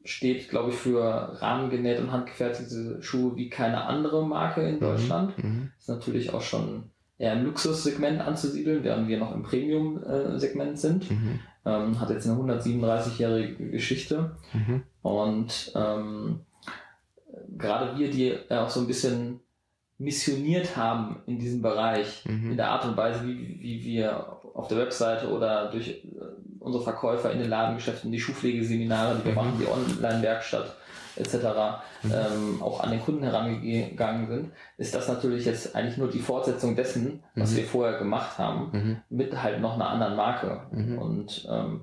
steht, glaube ich, für rahmengenäht und handgefertigte Schuhe wie keine andere Marke in Deutschland. Mhm. Ist natürlich auch schon eher im Luxussegment anzusiedeln, während wir noch im Premium-Segment sind. Mhm. Ähm, hat jetzt eine 137-jährige Geschichte. Mhm. Und ähm, gerade wir, die auch so ein bisschen missioniert haben in diesem Bereich, Mhm. in der Art und Weise, wie, wie wir auf der Webseite oder durch unsere Verkäufer in den Ladengeschäften, die Schuhpflegeseminare, die wir Mhm. machen, die Online-Werkstatt etc., ähm, auch an den Kunden herangegangen sind, ist das natürlich jetzt eigentlich nur die Fortsetzung dessen, was Mhm. wir vorher gemacht haben, Mhm. mit halt noch einer anderen Marke. Mhm. Und ähm,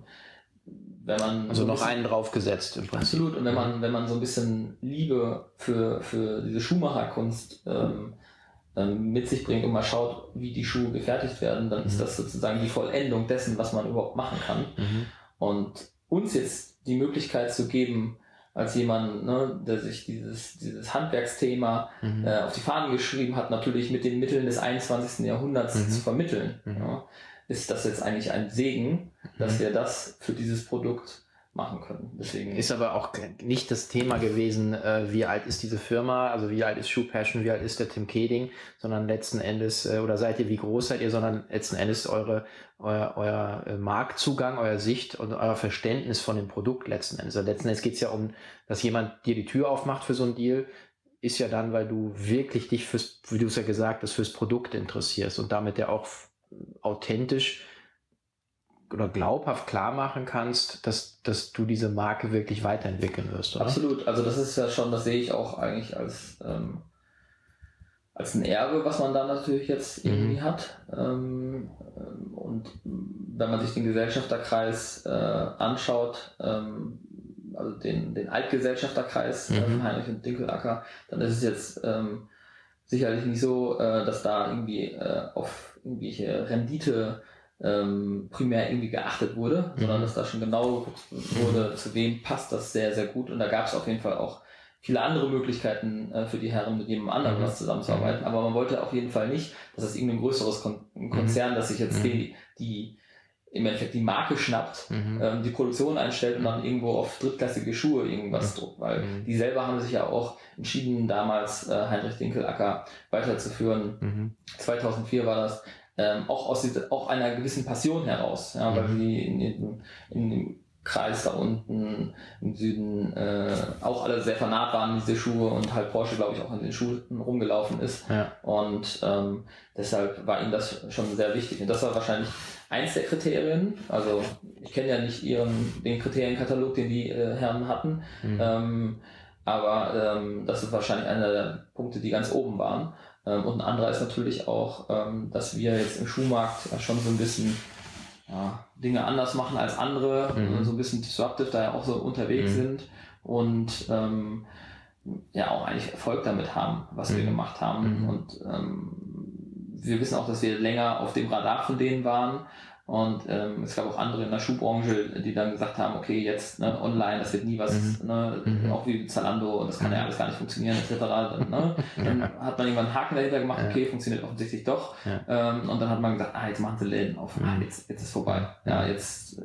wenn man Also so ein noch einen draufgesetzt im Prinzip. Absolut. Und wenn man, wenn man so ein bisschen Liebe für, für diese Schuhmacherkunst ähm, ähm, mit sich bringt und mal schaut, wie die Schuhe gefertigt werden, dann ist Mhm. das sozusagen die Vollendung dessen, was man überhaupt machen kann. Mhm. Und uns jetzt die Möglichkeit zu geben, als jemand, ne, der sich dieses, dieses Handwerksthema Mhm. äh, auf die Fahnen geschrieben hat, natürlich mit den Mitteln des 21. Jahrhunderts Mhm. zu vermitteln, Mhm. ja, ist das jetzt eigentlich ein Segen, dass Mhm. wir das für dieses Produkt machen können. Deswegen Ist aber auch nicht das Thema gewesen, äh, wie alt ist diese Firma, also wie alt ist Shoe Passion, wie alt ist der Tim Keding, sondern letzten Endes, äh, oder seid ihr, wie groß seid ihr, sondern letzten Endes eure, euer, euer äh, Marktzugang, euer Sicht und euer Verständnis von dem Produkt letzten Endes. Also letzten Endes geht es ja um, dass jemand dir die Tür aufmacht für so einen Deal, ist ja dann, weil du wirklich dich fürs, wie du es ja gesagt hast, fürs Produkt interessierst und damit ja auch authentisch oder glaubhaft klar machen kannst, dass, dass du diese Marke wirklich weiterentwickeln wirst, oder? Absolut. Also das ist ja schon, das sehe ich auch eigentlich als, ähm, als ein Erbe, was man da natürlich jetzt Mhm. irgendwie hat. Ähm, ähm, und wenn man sich den Gesellschafterkreis äh, anschaut, ähm, also den, den Altgesellschafterkreis Mhm. von Heinrich und Dinkelacker, dann ist es jetzt ähm, sicherlich nicht so, äh, dass da irgendwie äh, auf irgendwelche Rendite ähm, primär irgendwie geachtet wurde, sondern Mhm. dass da schon genau geguckt wurde, zu wem passt das sehr, sehr gut. Und da gab es auf jeden Fall auch viele andere Möglichkeiten äh, für die Herren, mit jemandem anderen Mhm. was zusammenzuarbeiten. Aber man wollte auf jeden Fall nicht, dass es irgendein größeres Kon ein Konzern, das sich jetzt Mhm. die, die im Endeffekt die Marke schnappt, Mhm. ähm, die Produktion einstellt und dann irgendwo auf drittklassige Schuhe irgendwas druckt, weil Mhm. die selber haben sich ja auch entschieden, damals äh, Heinrich Dinkelacker weiterzuführen. Mhm. 2004 war das, ähm, auch aus auch einer gewissen Passion heraus, ja, weil Mhm. sie in, in, in dem Kreis da unten im Süden äh, auch alle sehr vernarrt waren, diese Schuhe und halt Porsche, glaube ich, auch in den Schuhen rumgelaufen ist. Ja. Und ähm, deshalb war ihnen das schon sehr wichtig. Und das war wahrscheinlich eins der Kriterien. Also ich kenne ja nicht ihren den Kriterienkatalog, den die äh, Herren hatten. Mhm. Ähm, aber ähm, das ist wahrscheinlich einer der Punkte, die ganz oben waren. Ähm, und ein anderer ist natürlich auch, ähm, dass wir jetzt im Schuhmarkt schon so ein bisschen ja, Dinge anders machen als andere, Mhm. so ein bisschen disruptive da ja auch so unterwegs Mhm. sind und ähm, ja auch eigentlich Erfolg damit haben, was wir Mhm. gemacht haben. Mhm. Und ähm, wir wissen auch, dass wir länger auf dem Radar von denen waren. Und ähm, es gab auch andere in der Schuhbranche, die dann gesagt haben, okay, jetzt ne, online, das wird nie was, ne, Mhm. auch wie Zalando, und das kann ja Mhm. alles gar nicht funktionieren, etc. Dann, ne, dann hat man irgendwann einen Haken dahinter gemacht, okay, funktioniert offensichtlich doch. Ähm, und dann hat man gesagt, ah, jetzt machen sie Läden auf, ah, Mhm. jetzt, jetzt ist vorbei. Ja, jetzt,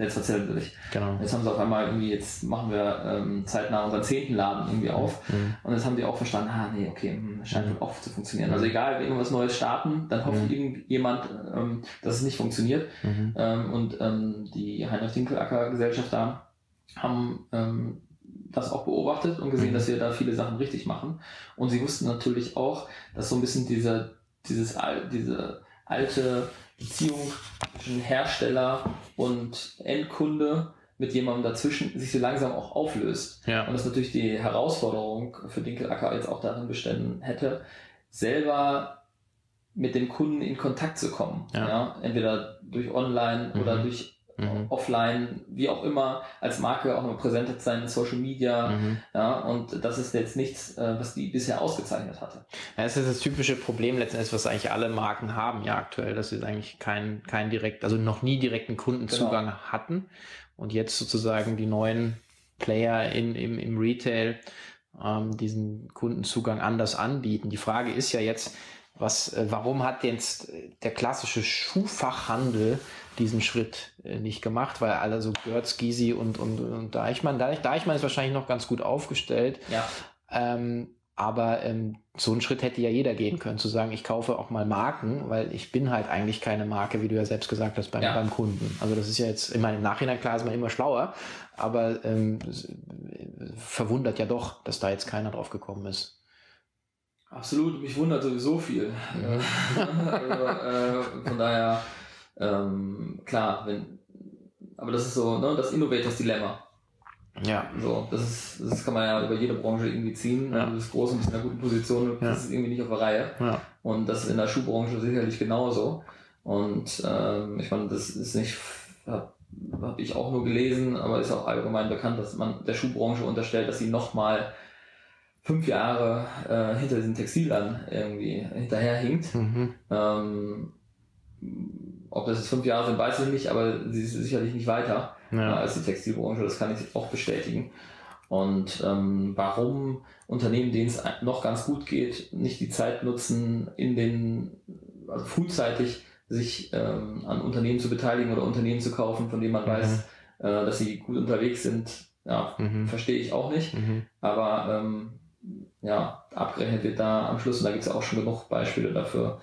jetzt verzählen sie sich. Genau. Jetzt haben sie auf einmal irgendwie, jetzt machen wir ähm, zeitnah unseren zehnten Laden irgendwie auf. Mhm. Und jetzt haben die auch verstanden, ah nee, okay, hm, scheint Mhm. auch zu funktionieren. Mhm. Also egal, wenn irgendwas Neues starten, dann hofft Mhm. irgendjemand, ähm, dass es nicht funktioniert. Mhm. Ähm, und ähm, die Heinrich Dinkelacker Gesellschaft da haben ähm, das auch beobachtet und gesehen, Mhm. dass wir da viele Sachen richtig machen. Und sie wussten natürlich auch, dass so ein bisschen diese, dieses, diese alte Beziehung zwischen Hersteller und Endkunde mit jemandem dazwischen sich so langsam auch auflöst. Ja. Und das natürlich die Herausforderung für Dinkelacker jetzt auch darin bestanden hätte, selber mit dem Kunden in Kontakt zu kommen. Ja. Entweder durch Online oder Mhm. durch Mhm. offline, wie auch immer, als Marke auch noch präsent sein in Social Media. Mhm. Ja, und das ist jetzt nichts, äh, was die bisher ausgezeichnet hatte. Ja, das ist das typische Problem letztendlich, was eigentlich alle Marken haben ja aktuell, dass sie eigentlich keinen keinen direkt, also noch nie direkten Kundenzugang hatten und jetzt sozusagen die neuen Player in, im, im Retail ähm, diesen Kundenzugang anders anbieten. Die Frage ist ja jetzt, was, äh, warum hat jetzt der klassische Schuhfachhandel diesen Schritt äh, nicht gemacht? Weil alle so Görz, Gysi und, und, und Deichmann, Deich, Deichmann ist wahrscheinlich noch ganz gut aufgestellt, Ja, ähm, aber ähm, so einen Schritt hätte ja jeder gehen können, zu sagen, ich kaufe auch mal Marken, weil ich bin halt eigentlich keine Marke, wie du ja selbst gesagt hast, beim, Ja. beim Kunden. Also das ist ja jetzt, ich meine, im Nachhinein klar ist man immer schlauer, aber ähm, äh, verwundert ja doch, dass da jetzt keiner drauf gekommen ist. absolut. Mich wundert sowieso viel. Äh, also, äh, von daher, ähm, klar, wenn, aber das ist so, ne, das Innovators Dilemma. Ja, So, das ist, das kann man ja über jede Branche irgendwie ziehen. Ja. Du bist groß und bist in einer guten Position, du Ja. irgendwie nicht auf der Reihe. ja, Und das ist in der Schuhbranche sicherlich genauso. Und ähm, ich meine, das ist nicht, habe hab ich auch nur gelesen, aber ist auch allgemein bekannt, dass man der Schuhbranche unterstellt, dass sie nochmal fünf Jahre äh, hinter diesen Textilern irgendwie hinterherhinkt. mhm. Ähm, ob das jetzt fünf Jahre sind, weiß ich nicht, aber sie ist sicherlich nicht weiter äh, ja, als die Textilbranche, das kann ich auch bestätigen. Und ähm, warum Unternehmen, denen es noch ganz gut geht, nicht die Zeit nutzen, in den, also frühzeitig sich ähm, an Unternehmen zu beteiligen oder Unternehmen zu kaufen, von denen man Mhm. weiß, äh, dass sie gut unterwegs sind, ja, mhm. verstehe ich auch nicht. Mhm. Aber ähm, ja, abgerechnet wird da am Schluss, und da gibt es auch schon genug Beispiele dafür,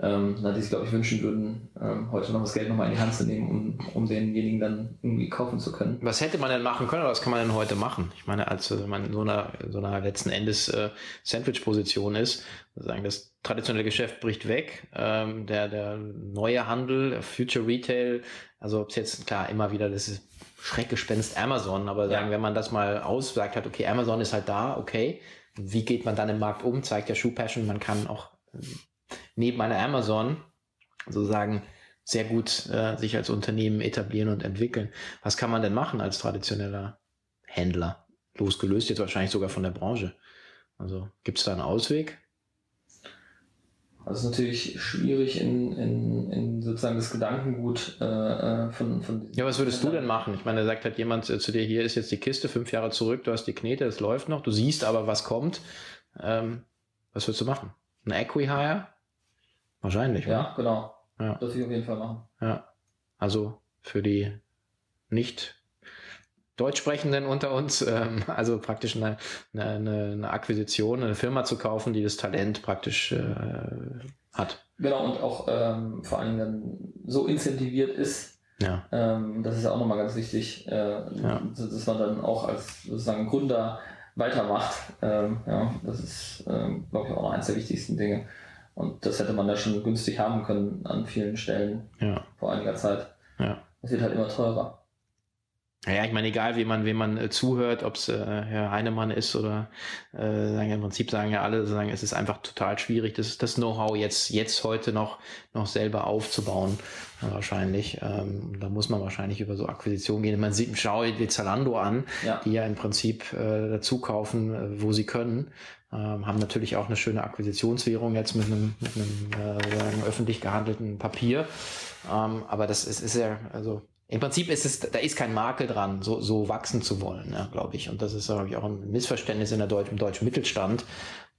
ähm, na, die sich, glaube ich, wünschen würden, ähm, heute noch das Geld nochmal in die Hand zu nehmen, um, um denjenigen dann irgendwie kaufen zu können. Was hätte man denn machen können oder was kann man denn heute machen? Ich meine, als äh, man in so einer, so einer letzten Endes äh, Sandwich-Position ist, sagen, das traditionelle Geschäft bricht weg, ähm, der, der neue Handel, der Future Retail, also ob es jetzt, klar, immer wieder das ist Schreckgespenst Amazon, aber sagen, Ja. wenn man das mal aussagt hat, okay, Amazon ist halt da, okay, wie geht man dann im Markt um? Zeigt ja Shoe Passion, man kann auch neben einer Amazon sozusagen sehr gut äh, sich als Unternehmen etablieren und entwickeln. Was kann man denn machen als traditioneller Händler? Losgelöst jetzt wahrscheinlich sogar von der Branche. Also gibt es da einen Ausweg? Es ist natürlich schwierig in, in, in sozusagen das Gedankengut äh, äh, von, von Ja, was würdest du denn machen? Ich meine, da sagt halt jemand äh, zu dir, hier ist jetzt die Kiste, fünf Jahre zurück, du hast die Knete, es läuft noch, du siehst aber, was kommt. Ähm, was würdest du machen? Ein Equihire? Wahrscheinlich, Ja, genau. Ja. Das würde ich auf jeden Fall machen. Ja. Also für die nicht Deutschsprechenden unter uns, ähm, also praktisch eine, eine, eine Akquisition, eine Firma zu kaufen, die das Talent praktisch äh, hat. Genau, und auch ähm, vor allen Dingen dann so incentiviert ist, Ja. ähm, das ist ja auch nochmal ganz wichtig, äh, dass dass man dann auch als sozusagen Gründer weitermacht. Ähm, ja, das ist, ähm, glaube ich, auch eines der wichtigsten Dinge. Und das hätte man da schon günstig haben können an vielen Stellen Ja. vor einiger Zeit. Ja. Es wird halt immer teurer. Ja, ich meine, egal, wie man, wem man äh, zuhört, ob es äh, Herr Heinemann ist oder äh, sagen im Prinzip sagen ja alle, sagen, es ist einfach total schwierig, das, das Know-how jetzt, jetzt heute noch, noch selber aufzubauen, äh, wahrscheinlich. Ähm, da muss man wahrscheinlich über so Akquisitionen gehen. Man sieht, schau dir Zalando an, Ja. die ja im Prinzip äh, dazu kaufen, äh, wo sie können. Ähm, haben natürlich auch eine schöne Akquisitionswährung jetzt mit einem, mit einem äh, öffentlich gehandelten Papier. Ähm, aber das ist, ist ja, also im Prinzip ist es, da ist kein Makel dran, so, so wachsen zu wollen, ja, glaube ich. Und das ist, glaube ich, auch ein Missverständnis in der Deutsch, im deutschen Mittelstand.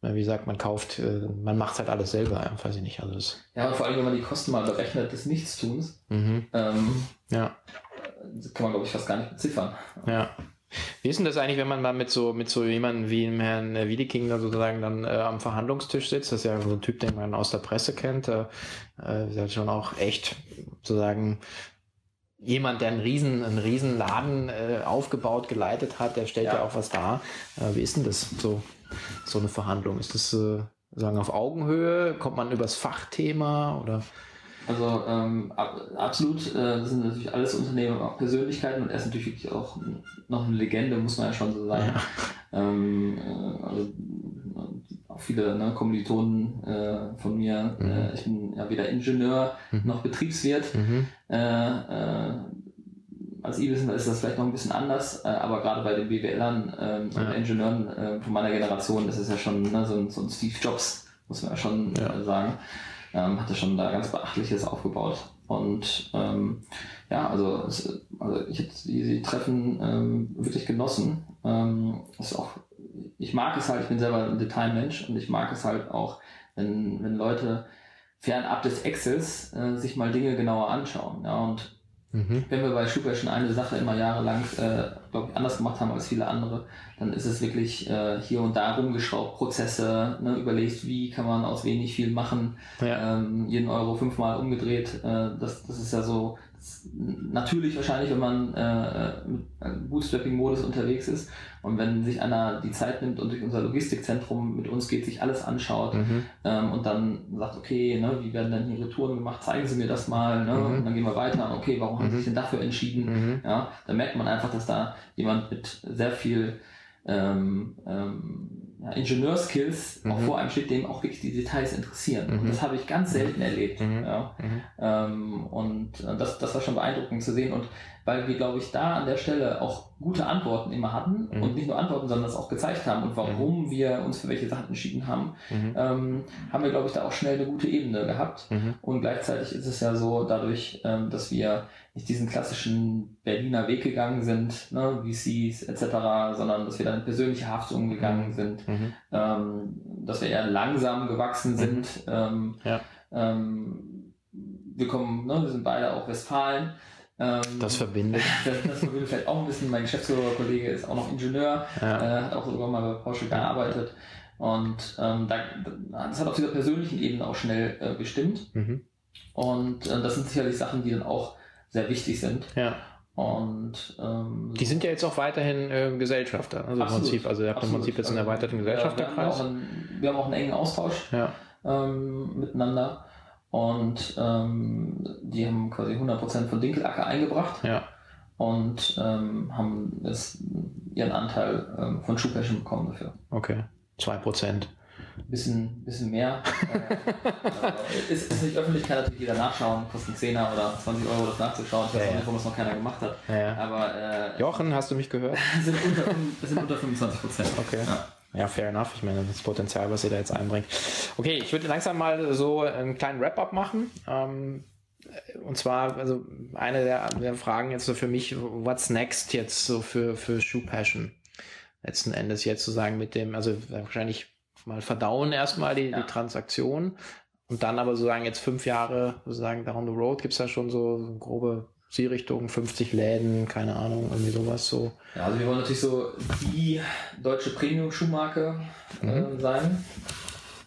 Wie gesagt, man kauft, äh, man macht halt alles selber, ja, weiß ich nicht. Also das, Ja, vor allem, wenn man die Kosten mal berechnet des Nichtstuns, mhm, ähm, ja. kann man, glaube ich, fast gar nicht beziffern. Ja. Wie ist denn das eigentlich, wenn man mal mit so, mit so jemandem wie dem Herrn äh, Wiedeking da sozusagen dann äh, am Verhandlungstisch sitzt? Das ist ja so ein Typ, den man aus der Presse kennt. Äh, äh, der hat schon auch echt sozusagen jemand, der einen riesen, einen riesen Laden äh, aufgebaut, geleitet hat, der stellt ja, ja auch was dar. Äh, wie ist denn das so, so eine Verhandlung? Ist das äh, sagen auf Augenhöhe? Kommt man übers Fachthema oder? Also ähm, ab, absolut, äh, das sind natürlich alles Unternehmen, auch Persönlichkeiten und er ist natürlich wirklich auch noch eine Legende, muss man ja schon so sagen. Ja. Ähm, äh, also, auch viele ne, Kommilitonen äh, von mir, mhm. äh, ich bin ja weder Ingenieur mhm. noch Betriebswirt. Mhm. Äh, äh, als E-Business ist das vielleicht noch ein bisschen anders, äh, aber gerade bei den BWLern ähm, ja. und Ingenieuren äh, von meiner Generation, das ist ja schon ne, so, ein, so ein Steve Jobs, muss man ja schon ja. sagen ähm, hatte schon da ganz Beachtliches aufgebaut. Und ähm, ja, also, es, also ich habe die, die Treffen ähm, wirklich genossen. Ähm, ist auch, ich mag es halt, ich bin selber ein Detailmensch und ich mag es halt auch, wenn, wenn Leute fernab des Excels äh, sich mal Dinge genauer anschauen. Ja, und Mhm. Wenn wir bei Schuber schon eine Sache immer jahrelang, äh, glaube ich, anders gemacht haben als viele andere, dann ist es wirklich äh, hier und da rumgeschraubt, Prozesse, ne, überlegt, wie kann man aus wenig viel machen, ja. ähm, jeden Euro fünfmal umgedreht. Äh, das, das ist ja so natürlich wahrscheinlich, wenn man äh, mit Bootstrapping-Modus unterwegs ist und wenn sich einer die Zeit nimmt und durch unser Logistikzentrum mit uns geht, sich alles anschaut mhm. ähm, und dann sagt, okay, ne, wie werden denn hier Retouren gemacht, zeigen Sie mir das mal, ne? Mhm. und dann gehen wir weiter, okay, warum mhm. haben Sie sich denn dafür entschieden? Mhm. Ja, dann merkt man einfach, dass da jemand mit sehr viel ähm, ähm, ja, Ingenieurskills mhm. auch vor einem steht, dem auch wirklich die Details interessieren. Mhm. Und das habe ich ganz selten erlebt. Mhm. Ja. Mhm. Ähm, und äh, das, das war schon beeindruckend zu sehen. Und weil wir, glaube ich, da an der Stelle auch gute Antworten immer hatten mhm. und nicht nur Antworten, sondern das auch gezeigt haben und warum mhm. wir uns für welche Sachen entschieden haben, mhm. ähm, haben wir, glaube ich, da auch schnell eine gute Ebene gehabt. Mhm. Und gleichzeitig ist es ja so, dadurch, ähm, dass wir nicht diesen klassischen Berliner Weg gegangen sind, ne, VCs etc., sondern dass wir dann in persönliche Haftung gegangen mhm. sind, mhm. ähm, dass wir eher langsam gewachsen sind. Ähm, ja. ähm, wir kommen, ne, wir sind beide auch Westfalen. Ähm, das verbindet. Das, das, verbindet vielleicht auch ein bisschen. Mein Geschäftsführerkollege ist auch noch Ingenieur, ja. äh, hat auch sogar mal bei Porsche gearbeitet. Und ähm, da, das hat auf dieser persönlichen Ebene auch schnell äh, gestimmt. Mhm. Und äh, das sind sicherlich Sachen, die dann auch sehr wichtig sind. Ja. Und ähm, die sind ja jetzt auch weiterhin äh, Gesellschafter. Also absolut, im Prinzip, also ihr habt absolut. im Prinzip jetzt einen erweiterten Gesellschafterkreis. Ja, wir, haben einen, wir, haben auch einen engen Austausch ja. ähm, miteinander. Und ähm, die haben quasi 100% von Dinkelacker eingebracht ja. und ähm, haben es, ihren Anteil ähm, von Schuhpassion bekommen dafür. Okay, 2%. Bisschen, bisschen mehr. äh, ist, ist nicht öffentlich, kann natürlich jeder nachschauen, kostet 10er oder 20 Euro das nachzuschauen. Ich weiß ja, nicht, warum es noch keiner gemacht hat. Ja, Aber, äh, Jochen, hast du mich gehört? sind unter, sind unter 25 Okay. Ja. Ja, fair enough. Ich meine, das Potenzial, was ihr da jetzt einbringt. Okay, ich würde langsam mal so einen kleinen Wrap-up machen. Ähm, und zwar, also eine der, der, Fragen jetzt so für mich, what's next jetzt so für, für Shoe Passion? Letzten Endes jetzt zu sagen mit dem, also wahrscheinlich mal verdauen erstmal die, ja. die Transaktion und dann aber sozusagen jetzt fünf Jahre sozusagen down the road, gibt es da schon so, so grobe Zielrichtung, 50 Läden, keine Ahnung, irgendwie sowas so. Ja, also wir wollen natürlich so die deutsche Premium-Schuhmarke äh, mhm. sein.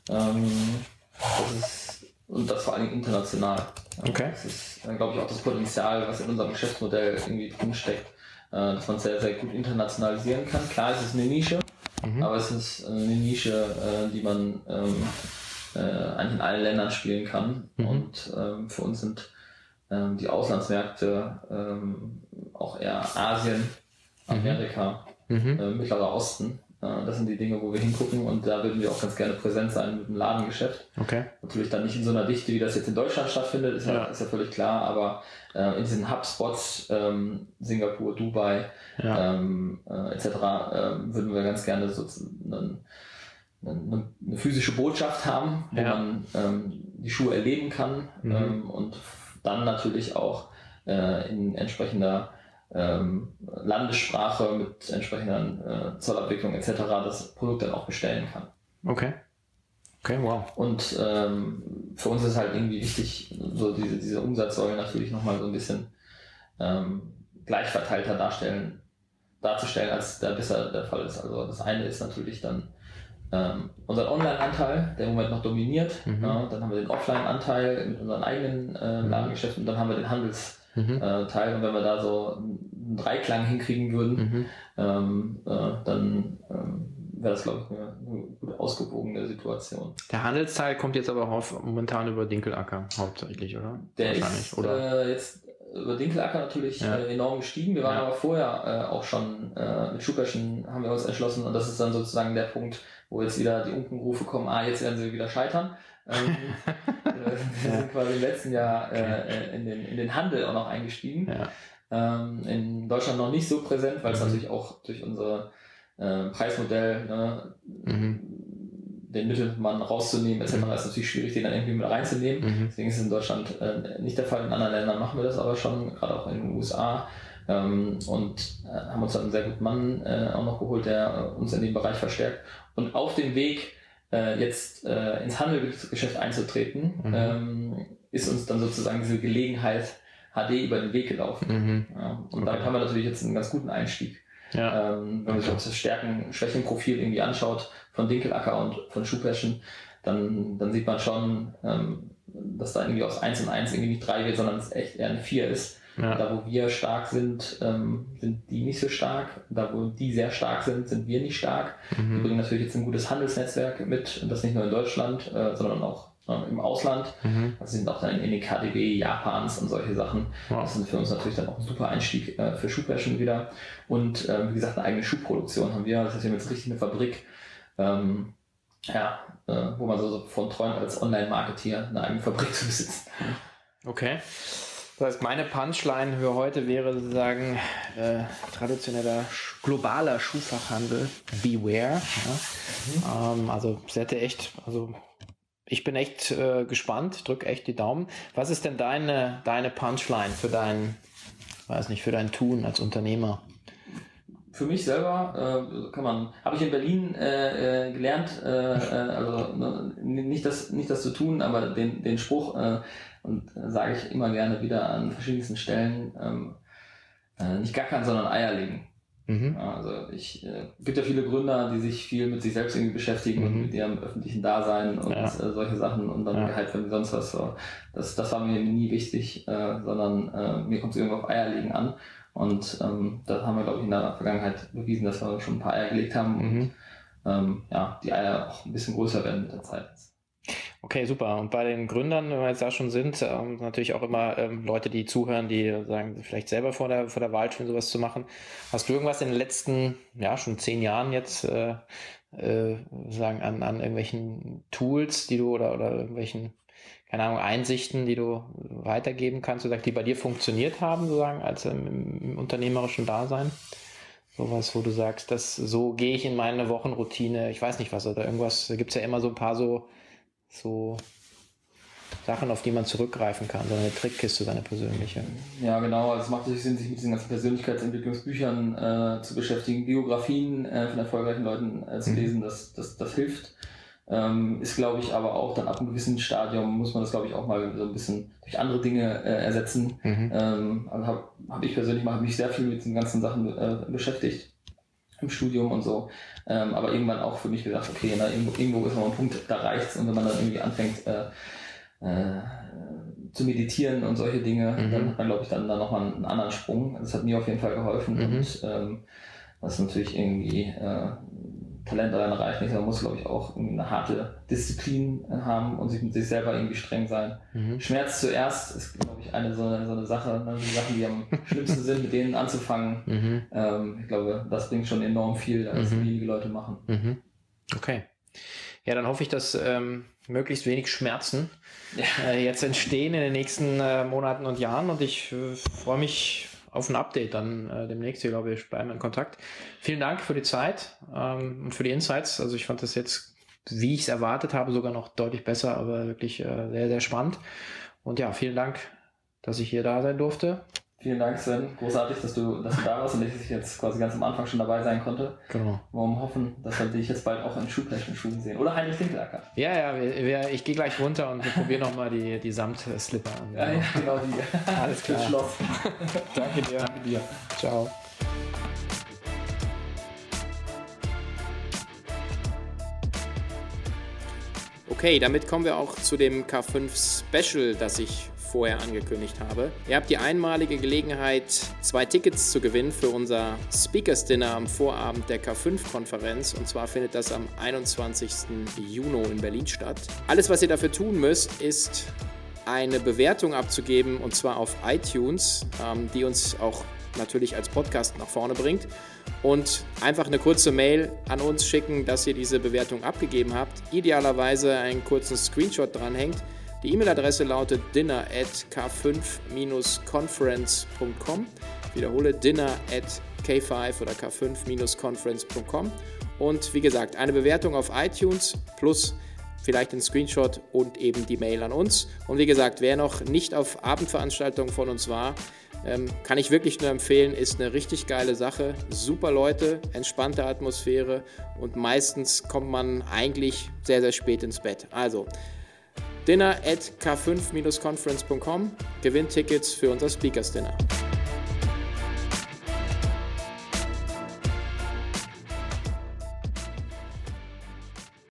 Ähm, das ist, und das vor allem international. Okay. Das ist, glaube ich, auch das Potenzial, was in unserem Geschäftsmodell irgendwie drinsteckt, äh, dass man sehr, sehr gut internationalisieren kann. Klar, es ist eine Nische, mhm. aber es ist eine Nische, äh, die man ähm, äh, eigentlich in allen Ländern spielen kann. Mhm. Und ähm, für uns sind ähm, die Auslandsmärkte, ähm, auch eher Asien, mhm. Amerika, mhm. äh, Mittlerer Osten. Äh, das sind die Dinge, wo wir hingucken und da würden wir auch ganz gerne präsent sein mit dem Ladengeschäft. Okay. Natürlich dann nicht in so einer Dichte, wie das jetzt in Deutschland stattfindet, ist ja, ja, ist ja völlig klar, aber äh, in diesen Hubspots, ähm, Singapur, Dubai ja. ähm, äh, etc., äh, würden wir ganz gerne so einen, eine, eine, physische Botschaft haben, wo ja. man ähm, die Schuhe erleben kann mhm. ähm, und dann natürlich auch äh, in entsprechender ähm, Landessprache mit entsprechender äh, Zollabwicklung etc. das Produkt dann auch bestellen kann. Okay. Okay, wow. Und ähm, für uns ist halt irgendwie wichtig, so diese, diese Umsatzsäule natürlich nochmal so ein bisschen ähm, gleichverteilter darstellen, darzustellen, als der bisher der Fall ist. Also das eine ist natürlich dann ähm, unseren Online-Anteil, der im Moment noch dominiert. Mhm. Ja, dann haben wir den Offline-Anteil mit unseren eigenen äh, mhm. Ladengeschäften und dann haben wir den mhm. äh, Teil. Und wenn wir da so einen Dreiklang hinkriegen würden, mhm. ähm, äh, dann ähm, wäre das, glaube ich, eine, eine, gut ausgewogene Situation. Der Handelsteil kommt jetzt aber auf, momentan über Dinkelacker hauptsächlich, oder? Der ist oder? Äh, jetzt über Dinkelacker natürlich ja. äh, enorm gestiegen. Wir waren ja. aber vorher äh, auch schon äh, mit Schuperschen haben wir uns entschlossen und das ist dann sozusagen der Punkt, wo jetzt wieder die Unkenrufe kommen, ah, jetzt werden sie wieder scheitern. Ähm, wir sind quasi im letzten Jahr äh, in, den, in den Handel auch noch eingestiegen. Ähm, in Deutschland noch nicht so präsent, weil es mhm. natürlich auch durch unser äh, Preismodell ne, mhm den Mittelmann rauszunehmen, etc. Mhm. ist natürlich schwierig, den dann irgendwie mit reinzunehmen. Mhm. Deswegen ist es in Deutschland äh, nicht der Fall. In anderen Ländern machen wir das aber schon, gerade auch in den USA. Ähm, und äh, haben uns dann einen sehr guten Mann äh, auch noch geholt, der uns in dem Bereich verstärkt. Und auf dem Weg, äh, jetzt äh, ins Handelsgeschäft einzutreten, mhm. ähm, ist uns dann sozusagen diese Gelegenheit HD über den Weg gelaufen. Mhm. Ja, und okay. damit haben wir natürlich jetzt einen ganz guten Einstieg. Ja. Ähm, wenn man sich auch das Stärken-Schwächen-Profil irgendwie anschaut von Dinkelacker und von Schuhpeschen, dann, dann sieht man schon, ähm, dass da irgendwie aus 1 und 1 irgendwie nicht 3 wird, sondern es echt eher eine 4 ist. Ja. Da, wo wir stark sind, ähm, sind die nicht so stark. Da, wo die sehr stark sind, sind wir nicht stark. Mhm. Wir bringen natürlich jetzt ein gutes Handelsnetzwerk mit, und das nicht nur in Deutschland, äh, sondern auch äh, im Ausland. Mhm. Also sind auch dann in den KDB Japans und solche Sachen. Wow. Das sind für uns natürlich dann auch ein super Einstieg äh, für Schuhwäschen wieder. Und äh, wie gesagt, eine eigene Schuhproduktion haben wir. Das heißt, wir haben jetzt richtig eine Fabrik, ähm, ja, äh, wo man so von träumt, als Online-Marketeer eine eigene Fabrik zu besitzen. Okay. Das heißt, meine Punchline für heute wäre sozusagen äh, traditioneller globaler Schuhfachhandel, Beware. Ja? Mhm. Ähm, also hätte echt, also ich bin echt äh, gespannt, drück echt die Daumen. Was ist denn deine, deine Punchline für dein, weiß nicht, für dein Tun als Unternehmer? Für mich selber äh, kann man, habe ich in Berlin äh, äh, gelernt, äh, äh, also ne, nicht das, nicht das zu tun, aber den, den Spruch äh, und äh, sage ich immer gerne wieder an verschiedensten Stellen, ähm, äh, nicht gackern, sondern Eier legen. Mhm. Also ich äh, gibt ja viele Gründer, die sich viel mit sich selbst irgendwie beschäftigen mhm. und mit ihrem öffentlichen Dasein und ja. äh, solche Sachen und dann ja. Gehalt von sonst was. So. Das, das war mir nie wichtig, äh, sondern äh, mir kommt es irgendwo auf Eierlegen an. Und ähm, das haben wir, glaube ich, in der Vergangenheit bewiesen, dass wir schon ein paar Eier gelegt haben mhm. und ähm, ja, die Eier auch ein bisschen größer werden mit der Zeit. Okay, super. Und bei den Gründern, wenn wir jetzt da schon sind, ähm, natürlich auch immer ähm, Leute, die zuhören, die sagen, vielleicht selber vor der, vor der Wahl stehen, sowas zu machen. Hast du irgendwas in den letzten, ja, schon zehn Jahren jetzt, äh, äh, sagen, an, an irgendwelchen Tools, die du oder, oder irgendwelchen, keine Ahnung, Einsichten, die du weitergeben kannst, oder die bei dir funktioniert haben, sozusagen, als im, im unternehmerischen Dasein? Sowas, wo du sagst, das, so gehe ich in meine Wochenroutine, ich weiß nicht was, oder irgendwas, da gibt es ja immer so ein paar so, so Sachen, auf die man zurückgreifen kann, so eine Trickkiste, seine persönliche. Ja, genau. Also es macht natürlich Sinn, sich mit diesen ganzen Persönlichkeitsentwicklungsbüchern äh, zu beschäftigen, Biografien äh, von erfolgreichen Leuten äh, zu mhm. lesen, das, das, das hilft. Ähm, ist, glaube ich, aber auch dann ab einem gewissen Stadium muss man das, glaube ich, auch mal so ein bisschen durch andere Dinge äh, ersetzen. Mhm. Ähm, also habe hab ich persönlich mal, mich sehr viel mit den ganzen Sachen äh, beschäftigt im Studium und so. Ähm, aber irgendwann auch für mich gesagt, okay, na, irgendwo, irgendwo ist noch ein Punkt, da reicht's. Und wenn man dann irgendwie anfängt äh, äh, zu meditieren und solche Dinge, mhm. dann hat man, glaube ich, dann, dann nochmal einen anderen Sprung. Das hat mir auf jeden Fall geholfen. Mhm. Und ähm, was natürlich irgendwie äh, Talent allein reicht nicht. Man muss, glaube ich, auch eine harte Disziplin haben und sich mit sich selber irgendwie streng sein. Mhm. Schmerz zuerst ist, glaube ich, eine so eine, so eine Sache, ne? die Sachen, die am schlimmsten sind, mit denen anzufangen. Mhm. Ähm, ich glaube, das bringt schon enorm viel, als mhm. wenige Leute machen. Mhm. Okay. Ja, dann hoffe ich, dass ähm, möglichst wenig Schmerzen ja. äh, jetzt entstehen in den nächsten äh, Monaten und Jahren und ich äh, freue mich auf ein Update dann äh, demnächst. Ich glaube, wir bleiben in Kontakt. Vielen Dank für die Zeit ähm, und für die Insights. Also ich fand das jetzt, wie ich es erwartet habe, sogar noch deutlich besser, aber wirklich äh, sehr, sehr spannend. Und ja, vielen Dank, dass ich hier da sein durfte. Vielen Dank, Sven. Großartig, dass du, dass du da warst und dass ich jetzt quasi ganz am Anfang schon dabei sein konnte. Genau. Warum hoffen, dass wir dich jetzt bald auch in Schuhplättchen sehen. Oder Heinrich Dinkelacker. Ja, ja, wir, wir, ich gehe gleich runter und wir probieren nochmal die, die Samt-Slipper an. Ja, ja, genau die. Alles klar. Schloss. Danke dir. Danke dir. Ciao. Okay, damit kommen wir auch zu dem K5 Special, das ich vorher angekündigt habe. Ihr habt die einmalige Gelegenheit, zwei Tickets zu gewinnen für unser Speakers Dinner am Vorabend der K5-Konferenz. Und zwar findet das am 21. Juni in Berlin statt. Alles, was ihr dafür tun müsst, ist eine Bewertung abzugeben und zwar auf iTunes, ähm, die uns auch natürlich als Podcast nach vorne bringt. Und einfach eine kurze Mail an uns schicken, dass ihr diese Bewertung abgegeben habt. Idealerweise einen kurzen Screenshot dranhängt. Die E-Mail-Adresse lautet dinner at k5-conference.com. Ich wiederhole dinner at k5 oder k5-conference.com. Und wie gesagt, eine Bewertung auf iTunes plus vielleicht ein Screenshot und eben die Mail an uns. Und wie gesagt, wer noch nicht auf Abendveranstaltungen von uns war, ähm, kann ich wirklich nur empfehlen, ist eine richtig geile Sache. Super Leute, entspannte Atmosphäre und meistens kommt man eigentlich sehr, sehr spät ins Bett. Also dinner at k5-conference.com, gewinnt Tickets für unser Speakers Dinner.